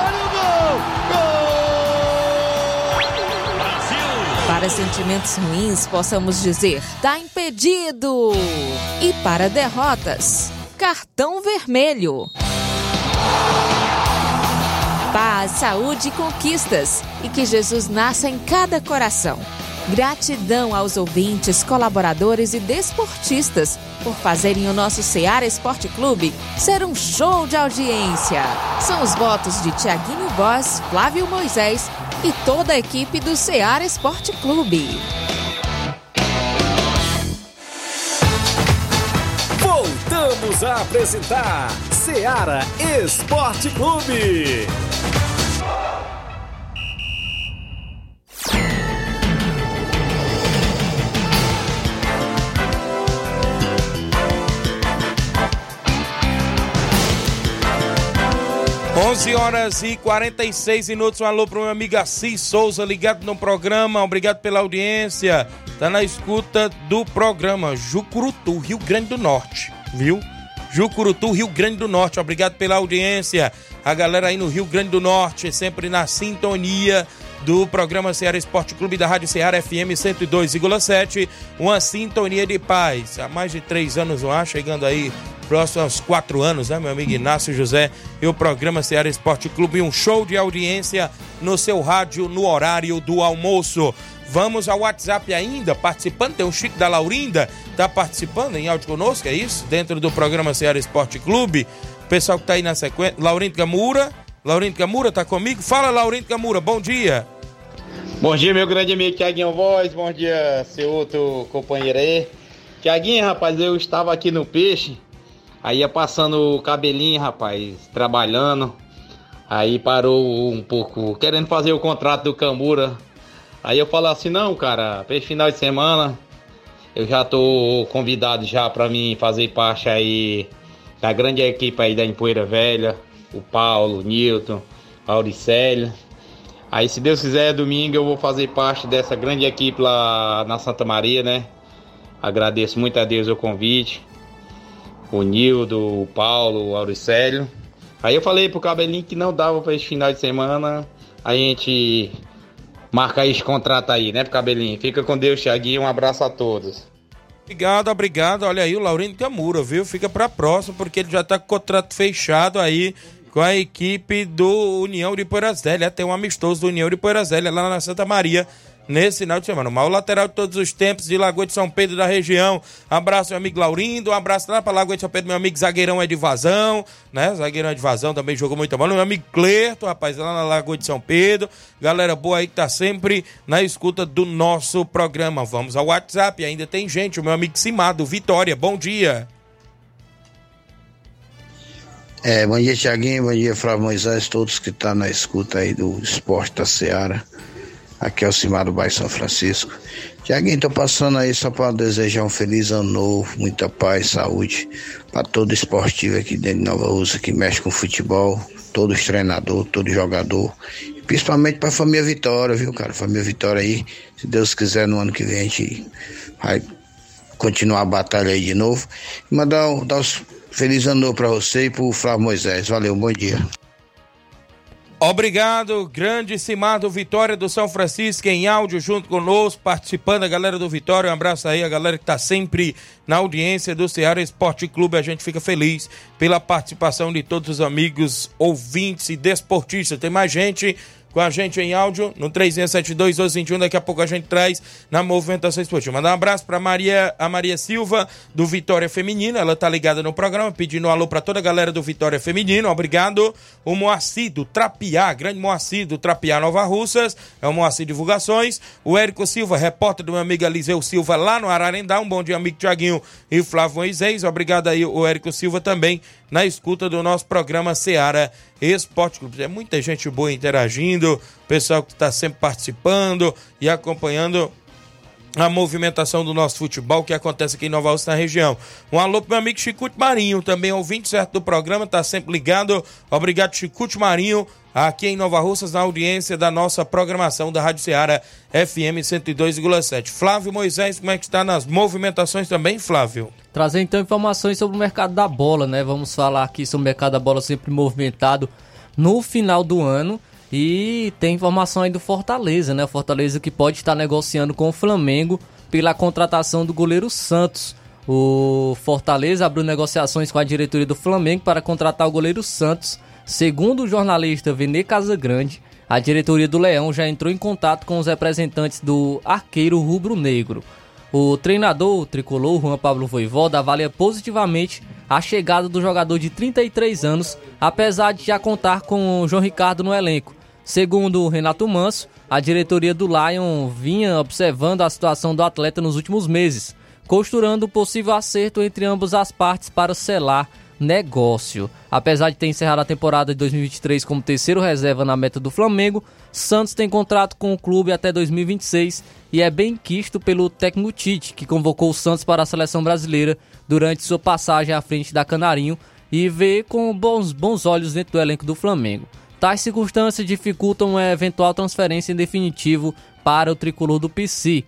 Para sentimentos ruins, possamos dizer: tá impedido! E para derrotas, cartão vermelho. Paz, saúde e conquistas. E que Jesus nasça em cada coração. Gratidão aos ouvintes, colaboradores e desportistas por fazerem o nosso Seara Esporte Clube ser um show de audiência. São os votos de Tiaguinho Voz, Flávio Moisés e toda a equipe do Seara Esporte Clube. Voltamos a apresentar Seara Esporte Clube. 11 horas e 46 minutos. Um alô para o meu amigo Assis Souza, ligado no programa. Obrigado pela audiência. Tá na escuta do programa Jucurutu, Rio Grande do Norte, viu? Jucurutu, Rio Grande do Norte. Obrigado pela audiência. A galera aí no Rio Grande do Norte, sempre na sintonia do programa Ceará Esporte Clube da Rádio Ceará FM 102,7. Uma sintonia de paz. Há mais de três anos, há? Chegando aí próximo aos quatro anos, né, meu amigo Inácio José? E o programa Ceará Esporte Clube, um show de audiência no seu rádio no horário do almoço. Vamos ao WhatsApp ainda, participando. Tem o Chico da Laurinda, tá participando em áudio conosco, é isso? Dentro do programa Ceará Esporte Clube. O pessoal que tá aí na sequência. Laurindo Camura. Laurindo Camura tá comigo? Fala, Laurindo Camura, bom dia. Bom dia, meu grande amigo Tiaguinho Voz. Bom dia, seu outro companheiro aí. Tiaguinho, rapaz, eu estava aqui no Peixe. Aí ia passando o cabelinho, rapaz, trabalhando. Aí parou um pouco, querendo fazer o contrato do Cambura. Aí eu falo assim, não, cara, para esse final de semana eu já tô convidado já para mim fazer parte aí da grande equipe aí da Empoeira Velha, o Paulo, o Newton, a Auricélia. Aí se Deus quiser, domingo eu vou fazer parte dessa grande equipe lá na Santa Maria, né? Agradeço muito a Deus o convite o Nildo, o Paulo, o Auricélio. Aí eu falei pro Cabelinho que não dava para esse final de semana a gente marcar esse contrato aí, né, Cabelinho? Fica com Deus, Thiaguinho. Um abraço a todos. Obrigado, obrigado. Olha aí o Laurindo Camura, viu? Fica pra próxima, porque ele já tá com o contrato fechado aí com a equipe do União de Poeirazélia. Tem um amistoso do União de Poeirazélia lá na Santa Maria nesse final de semana. O maior lateral de todos os tempos de Lagoa de São Pedro da região. Abraço, meu amigo Laurindo. Um abraço lá para Lagoa de São Pedro, meu amigo Zagueirão é de Vazão, né? Zagueirão é de Vazão também jogou muito bom. Meu amigo Clerto, rapaz, lá na Lagoa de São Pedro. Galera boa aí que tá sempre na escuta do nosso programa. Vamos ao WhatsApp, ainda tem gente. O meu amigo Simado, Vitória, bom dia. É, bom dia, Tiaguinho, bom dia, Flávio Moisés, todos que estão tá na escuta aí do Esporte da Seara. Aqui é o Cimar do Bairro São Francisco. Tiaguinho, tô passando aí só para desejar um feliz ano novo, muita paz, saúde para todo esportivo aqui dentro de Nova Rússia que mexe com futebol, todos os treinadores, todo jogador, principalmente para a família Vitória, viu, cara? Família Vitória aí, se Deus quiser, no ano que vem a gente vai continuar a batalha aí de novo. E mandar, um, dar os feliz ano novo para você e pro Flávio Moisés. Valeu, bom dia. Obrigado, grande Simado Vitória do São Francisco em áudio junto conosco, participando a galera do Vitória. Um abraço aí, a galera que está sempre na audiência do Ceará Esporte Clube. A gente fica feliz pela participação de todos os amigos, ouvintes e desportistas. Tem mais gente com a gente em áudio no 3672-1221. Daqui a pouco a gente traz na movimentação esportiva. Mandar um abraço para Maria, a Maria Silva do Vitória Feminino. Ela tá ligada no programa, pedindo um alô para toda a galera do Vitória Feminino. Obrigado. O Moacir do Trapiá, grande Moacir do Trapiá Nova Russas. É o Moacir Divulgações. O Érico Silva, repórter do meu amigo Eliseu Silva lá no Ararendá. Um bom dia, amigo Tiaguinho e Flávio Moisés. Obrigado aí, o Érico Silva também na escuta do nosso programa Seara Esporte Clube. É muita gente boa interagindo, pessoal que está sempre participando e acompanhando a movimentação do nosso futebol que acontece aqui em Nova Rússia, na região. Um alô pro meu amigo Chicute Marinho, também ouvinte certo do programa, tá sempre ligado. Obrigado, Chicute Marinho, aqui em Nova Russas, na audiência da nossa programação da Rádio Ceará FM 102,7. Flávio Moisés, como é que está nas movimentações também, Flávio? Trazer então informações sobre o mercado da bola, né? Vamos falar aqui sobre o mercado da bola sempre movimentado no final do ano. E tem informação aí do Fortaleza, né? O Fortaleza que pode estar negociando com o Flamengo pela contratação do goleiro Santos. O Fortaleza abriu negociações com a diretoria do Flamengo para contratar o goleiro Santos. Segundo o jornalista Vene Casagrande, a diretoria do Leão já entrou em contato com os representantes do arqueiro rubro-negro. O treinador o tricolor Juan Pablo Voivoda avalia positivamente a chegada do jogador de 33 anos, apesar de já contar com o João Ricardo no elenco. Segundo Renato Manso, a diretoria do Lion vinha observando a situação do atleta nos últimos meses, costurando o possível acerto entre ambas as partes para selar negócio. Apesar de ter encerrado a temporada de 2023 como terceiro reserva na meta do Flamengo, Santos tem contrato com o clube até 2026 e é bem quisto pelo técnico Tite, que convocou o Santos para a seleção brasileira durante sua passagem à frente da Canarinho e vê com bons, bons olhos dentro do elenco do Flamengo. Tais circunstâncias dificultam uma eventual transferência em definitivo para o tricolor do PC.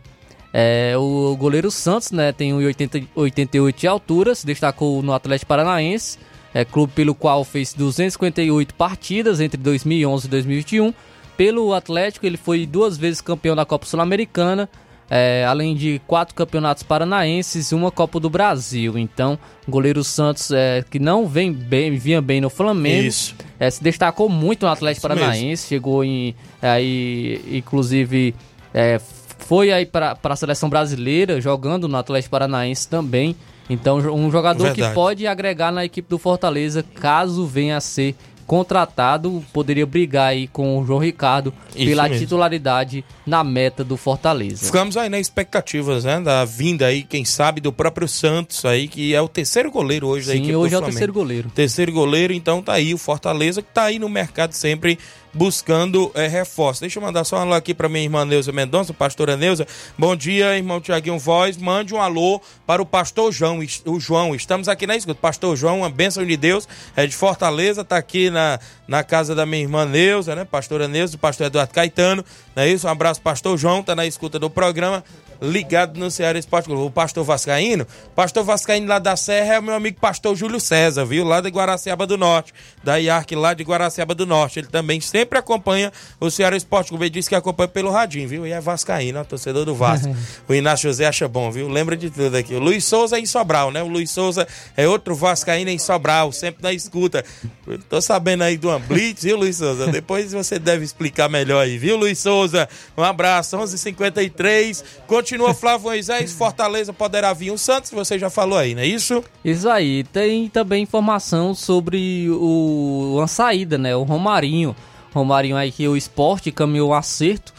É, o goleiro Santos né, tem 1,88 de altura, se destacou no Atlético Paranaense, é, clube pelo qual fez 258 partidas entre 2011 e 2021. Pelo Atlético, ele foi duas vezes campeão da Copa Sul-Americana, é, além de quatro campeonatos paranaenses e uma Copa do Brasil. Então, o goleiro Santos, é, que não vem bem, vinha bem no Flamengo, é, se destacou muito no Atlético Isso Paranaense, mesmo. chegou em, aí, inclusive, é, foi aí para a seleção brasileira, jogando no Atlético Paranaense também. Então, um jogador que Verdade. pode agregar na equipe do Fortaleza, caso venha a ser contratado, poderia brigar aí com o João Ricardo Isso pela mesmo. titularidade na meta do Fortaleza. Ficamos aí nas expectativas, né? Da vinda aí, quem sabe, do próprio Santos aí, que é o terceiro goleiro hoje da Sim, equipe hoje do é o Flamengo. terceiro goleiro. Terceiro goleiro, então tá aí o Fortaleza, que tá aí no mercado sempre buscando é, reforço. Deixa eu mandar só um alô aqui pra minha irmã Neuza Mendonça, pastora Neuza. Bom dia, irmão Tiaguinho Voz. Mande um alô para o pastor João. O João, estamos aqui na escuta. Pastor João, uma bênção de Deus, é de Fortaleza, tá aqui na, na casa da minha irmã Neuza, né? Pastora Neuza, pastor Eduardo Caetano. Não é isso? Um abraço, pastor João, tá na escuta do programa. Ligado no Ceará Esporte Clube. O pastor Vascaíno, pastor Vascaíno lá da Serra é o meu amigo pastor Júlio César, viu? Lá de Guaraciaba do Norte, da IARC lá de Guaraciaba do Norte. Ele também sempre acompanha o Ceará Esporte Clube. Ele disse que acompanha pelo radinho, viu? E é Vascaíno, ó, torcedor do Vasco. o Inácio José acha bom, viu? Lembra de tudo aqui. O Luiz Souza é em Sobral, né? O Luiz Souza é outro Vascaíno em Sobral, sempre na escuta. Eu Tô sabendo aí de uma blitz, viu, Luiz Souza? Depois você deve explicar melhor aí, viu, Luiz Souza? Um abraço, 11:53. Continua Flávio Moisés, Fortaleza poderá vir o Santos, você já falou aí, não é isso? Isso aí, tem também informação sobre o, uma saída, né? O Romarinho. Romarinho aí que o esporte caminhou acerto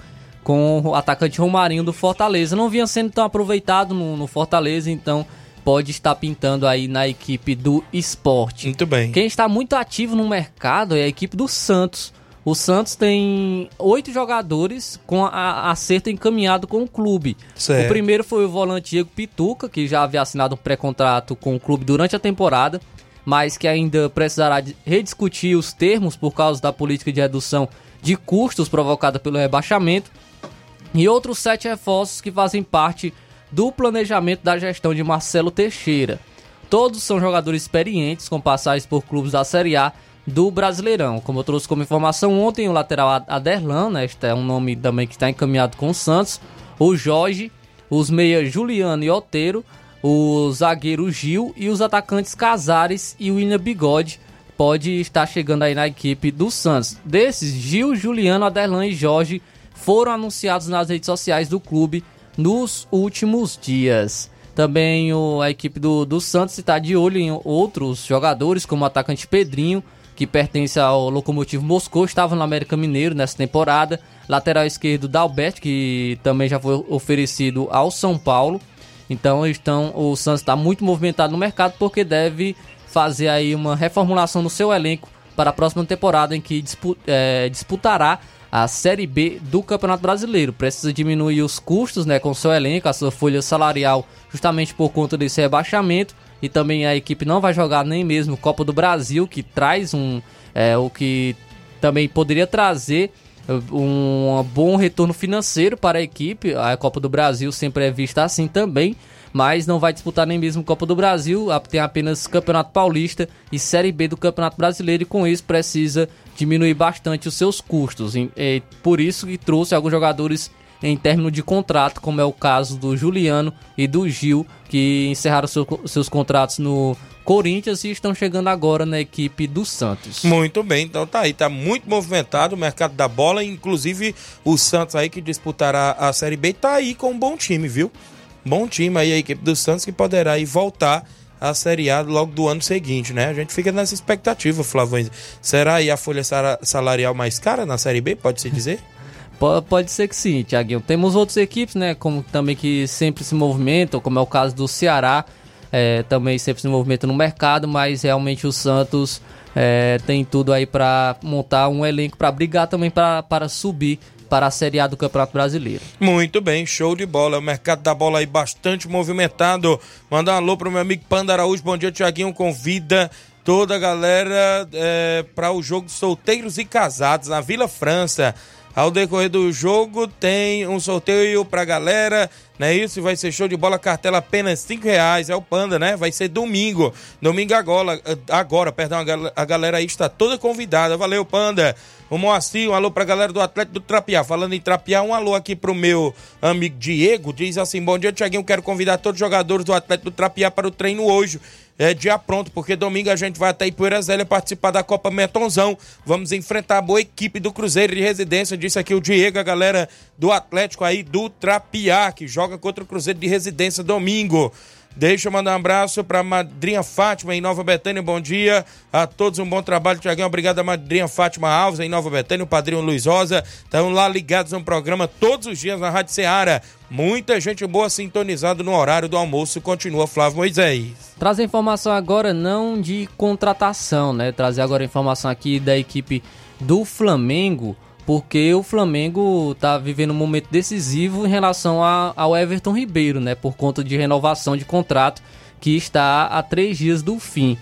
com o atacante Romarinho do Fortaleza. Não vinha sendo tão aproveitado no, no Fortaleza, então pode estar pintando aí na equipe do esporte. Muito bem. Quem está muito ativo no mercado é a equipe do Santos. O Santos tem oito jogadores com a, acerto encaminhado com o clube. Certo. O primeiro foi o volante Diego Pituca, que já havia assinado um pré-contrato com o clube durante a temporada, mas que ainda precisará rediscutir os termos por causa da política de redução de custos provocada pelo rebaixamento. E outros sete reforços que fazem parte do planejamento da gestão de Marcelo Teixeira. Todos são jogadores experientes com passagens por clubes da Série A do Brasileirão. Como eu trouxe como informação ontem, o lateral Ad- Aderlan, né, este é um nome também que está encaminhado com o Santos, o Jorge, os meias Juliano e Otero, o zagueiro Gil e os atacantes Casares e William Bigode pode estar chegando aí na equipe do Santos. Desses, Gil, Juliano, Aderlan e Jorge foram anunciados nas redes sociais do clube nos últimos dias. Também o- a equipe do, do Santos está de olho em outros jogadores, como o atacante Pedrinho, que pertence ao Locomotivo Moscou, estava no América Mineiro nessa temporada. Lateral esquerdo Dalbert, que também já foi oferecido ao São Paulo. Então estão, o Santos está muito movimentado no mercado porque deve fazer aí uma reformulação no seu elenco para a próxima temporada em que eh, disputará a Série B do Campeonato Brasileiro. Precisa diminuir os custos né, com seu elenco, a sua folha salarial, justamente por conta desse rebaixamento. E também a equipe não vai jogar nem mesmo Copa do Brasil, que traz um. eh, o que também poderia trazer um bom retorno financeiro para a equipe. A Copa do Brasil sempre é vista assim também, mas não vai disputar nem mesmo Copa do Brasil, tem apenas Campeonato Paulista e Série B do Campeonato Brasileiro e com isso precisa diminuir bastante os seus custos. E, e por isso que trouxe alguns jogadores em término de contrato, como é o caso do Juliano e do Gil, que encerraram seu- seus contratos no Corinthians e estão chegando agora na equipe do Santos. Muito bem, então tá aí, tá muito movimentado o mercado da bola, inclusive o Santos aí que disputará a Série B tá aí com um bom time, viu? Bom time aí a equipe do Santos que poderá aí voltar à Série A logo do ano seguinte, né? A gente fica nessa expectativa, Flavões. Será aí a folha salarial mais cara na Série B, pode-se dizer? Po- Pode ser que sim, Tiaguinho. Temos outras equipes, né? Como também que sempre se movimentam, como é o caso do Ceará, é, também sempre se movimenta no mercado, mas realmente o Santos é, tem tudo aí para montar um elenco para brigar também para subir para a Série A do Campeonato Brasileiro. Muito bem, show de bola. O mercado da bola aí bastante movimentado. Mandar um alô pro meu amigo Panda Araújo. Bom dia, Tiaguinho. Convida toda a galera é, para o jogo Solteiros e Casados na Vila França. Ao decorrer do jogo tem um sorteio pra galera, não é isso? Vai ser show de bola, cartela apenas cinco reais, é o Panda, né? Vai ser domingo, domingo agora, agora, perdão, a galera aí está toda convidada. Valeu, Panda. O Moacir, um alô pra galera do Atlético do Trapiá. Falando em Trapiá, um alô aqui pro meu amigo Diego. Diz assim: Bom dia, Tiaguinho. Quero convidar todos os jogadores do Atlético do Trapiá para o treino hoje é, dia pronto, porque domingo a gente vai até Ipoeira Zélia participar da Copa Metonzão. Vamos enfrentar a boa equipe do Cruzeiro de Residência, disse aqui o Diego, a galera do Atlético aí do Trapiá, que joga contra o Cruzeiro de Residência domingo. Deixa eu mandar um abraço para madrinha Fátima em Nova Betânia. Bom dia a todos, um bom trabalho, Tiaguinho. Obrigado a madrinha Fátima Alves em Nova Betânia, o padrinho Luiz Rosa. Estão lá ligados no programa todos os dias na Rádio Ceará. Muita gente boa sintonizada no horário do almoço. Continua Flávio Moisés. Traz informação agora não de contratação, né? Trazer agora informação aqui da equipe do Flamengo porque o Flamengo está vivendo um momento decisivo em relação a, ao Everton Ribeiro, né? Por conta de renovação de contrato que está a três dias do fim.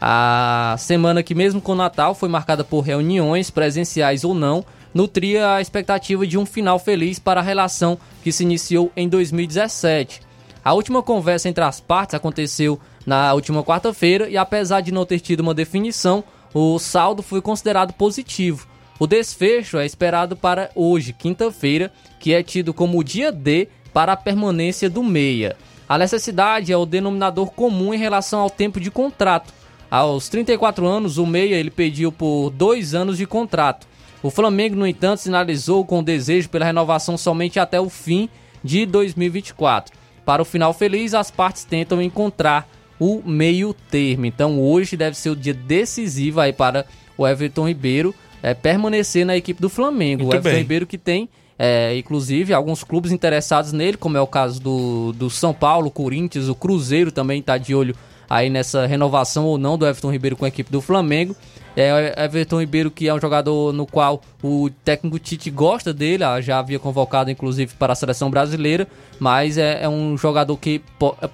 A semana que, mesmo com o Natal, foi marcada por reuniões, presenciais ou não, nutria a expectativa de um final feliz para a relação que se iniciou em 2017. A última conversa entre as partes aconteceu na última quarta-feira e, apesar de não ter tido uma definição, o saldo foi considerado positivo o desfecho é esperado para hoje, quinta-feira, que é tido como o dia D para a permanência do meia. A necessidade é o denominador comum em relação ao tempo de contrato. Aos 34 anos, o meia ele pediu por dois anos de contrato. O Flamengo, no entanto, sinalizou com desejo pela renovação somente até o fim de 2024. Para o final feliz, as partes tentam encontrar o meio termo. Então, hoje deve ser o dia decisivo aí para o Everton Ribeiro é, permanecer na equipe do Flamengo. Muito o Everton Ribeiro que tem, é, inclusive, alguns clubes interessados nele, como é o caso do, do São Paulo, Corinthians, o Cruzeiro também está de olho aí nessa renovação ou não do Everton Ribeiro com a equipe do Flamengo. É, Everton Ribeiro que é um jogador no qual o técnico Tite gosta dele, já havia convocado inclusive para a seleção brasileira, mas é, é um jogador que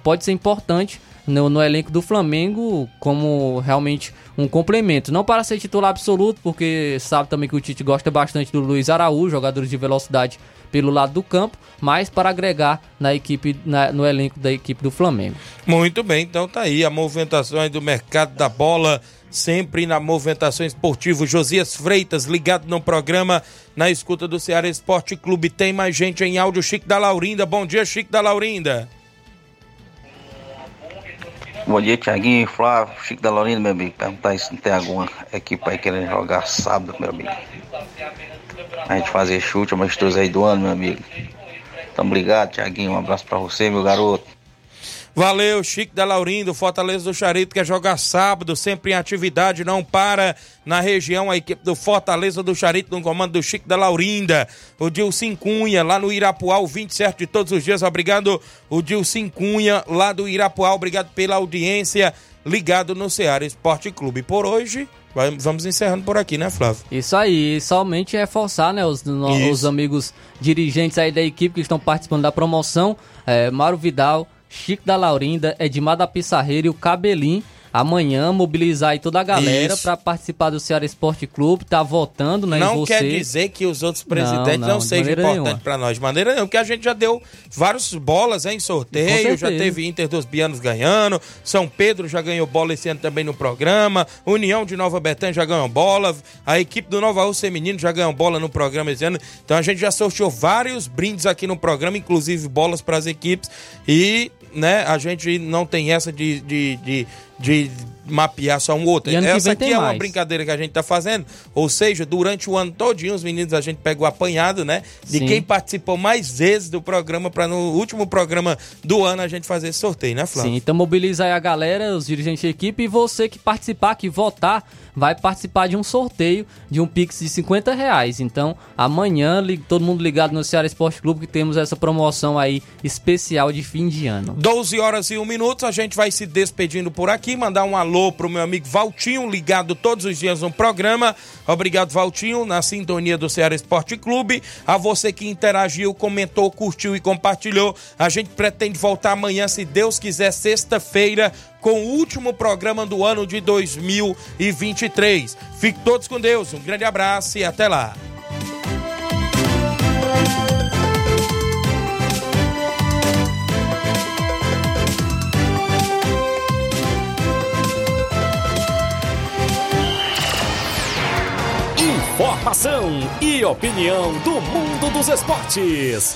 pode ser importante no, no elenco do Flamengo como realmente um complemento. Não para ser titular absoluto, porque sabe também que o Tite gosta bastante do Luiz Araújo, jogadores de velocidade pelo lado do campo, mas para agregar na equipe, na, no elenco da equipe do Flamengo. Muito bem, então tá aí a movimentação do mercado da bola, sempre na movimentação esportiva. Josias Freitas ligado no programa, na escuta do Ceará Esporte Clube. Tem mais gente em áudio, Chico da Laurinda. Bom dia, Chico da Laurinda. Bom dia, Tiaguinho, Flávio, Chico da Lorena, meu amigo. Perguntar se não tem alguma equipe aí querendo jogar sábado, meu amigo. A gente fazer chute amistoso aí do ano, meu amigo. Então, obrigado, Tiaguinho. Um abraço pra você, meu garoto. Valeu, Chico da Laurindo, Fortaleza do Charito, quer jogar sábado, sempre em atividade, não para na região, a equipe do Fortaleza do Charito, no comando do Chico da Laurinda, o Dilcim Cunha, lá no Irapuá, o 20 certo de todos os dias, obrigado, o Dilcim Cunha, lá do Irapuá, obrigado pela audiência, ligado no Ceará Esporte Clube. Por hoje, vamos encerrando por aqui, né, Flávio? Isso aí, somente reforçar, né, os, os amigos dirigentes aí da equipe que estão participando da promoção, é, Mauro Vidal, Chico da Laurinda, Edmar da Pissarreira e o Cabelim. Amanhã mobilizar aí toda a galera para participar do Ceará Esporte Clube, tá votando, né, Não quer dizer que os outros presidentes não, não, não sejam importantes para nós, de maneira nenhuma, porque a gente já deu várias bolas hein, em sorteio, já teve Inter dos Bianos ganhando, São Pedro já ganhou bola esse ano também no programa, União de Nova Betânia já ganhou bola, a equipe do Nova Rússia Feminino já ganhou bola no programa esse ano, então a gente já sorteou vários brindes aqui no programa, inclusive bolas para as equipes. E né, a gente não tem essa de, de, de, de mapear só um outro. Essa aqui é uma mais. brincadeira que a gente tá fazendo. Ou seja, durante o ano todinho, os meninos, a gente pega o apanhado, né? De Sim. quem participou mais vezes do programa, para no último programa do ano a gente fazer esse sorteio, né, Flávio? Sim, então mobiliza aí a galera, os dirigentes da equipe, e você que participar, que votar, vai participar de um sorteio de um Pix de 50 reais. Então, amanhã, todo mundo ligado no Ceará Esporte Clube, que temos essa promoção aí especial de fim de ano. 12 horas e 1 minuto, a gente vai se despedindo por aqui mandar um alô pro meu amigo Valtinho, ligado todos os dias no programa. Obrigado, Valtinho, na sintonia do Ceará Esporte Clube. A você que interagiu, comentou, curtiu e compartilhou. A gente pretende voltar amanhã, se Deus quiser, sexta-feira, com o último programa do ano de 2023. Fiquem todos com Deus, um grande abraço e até lá. Informação e opinião do mundo dos esportes.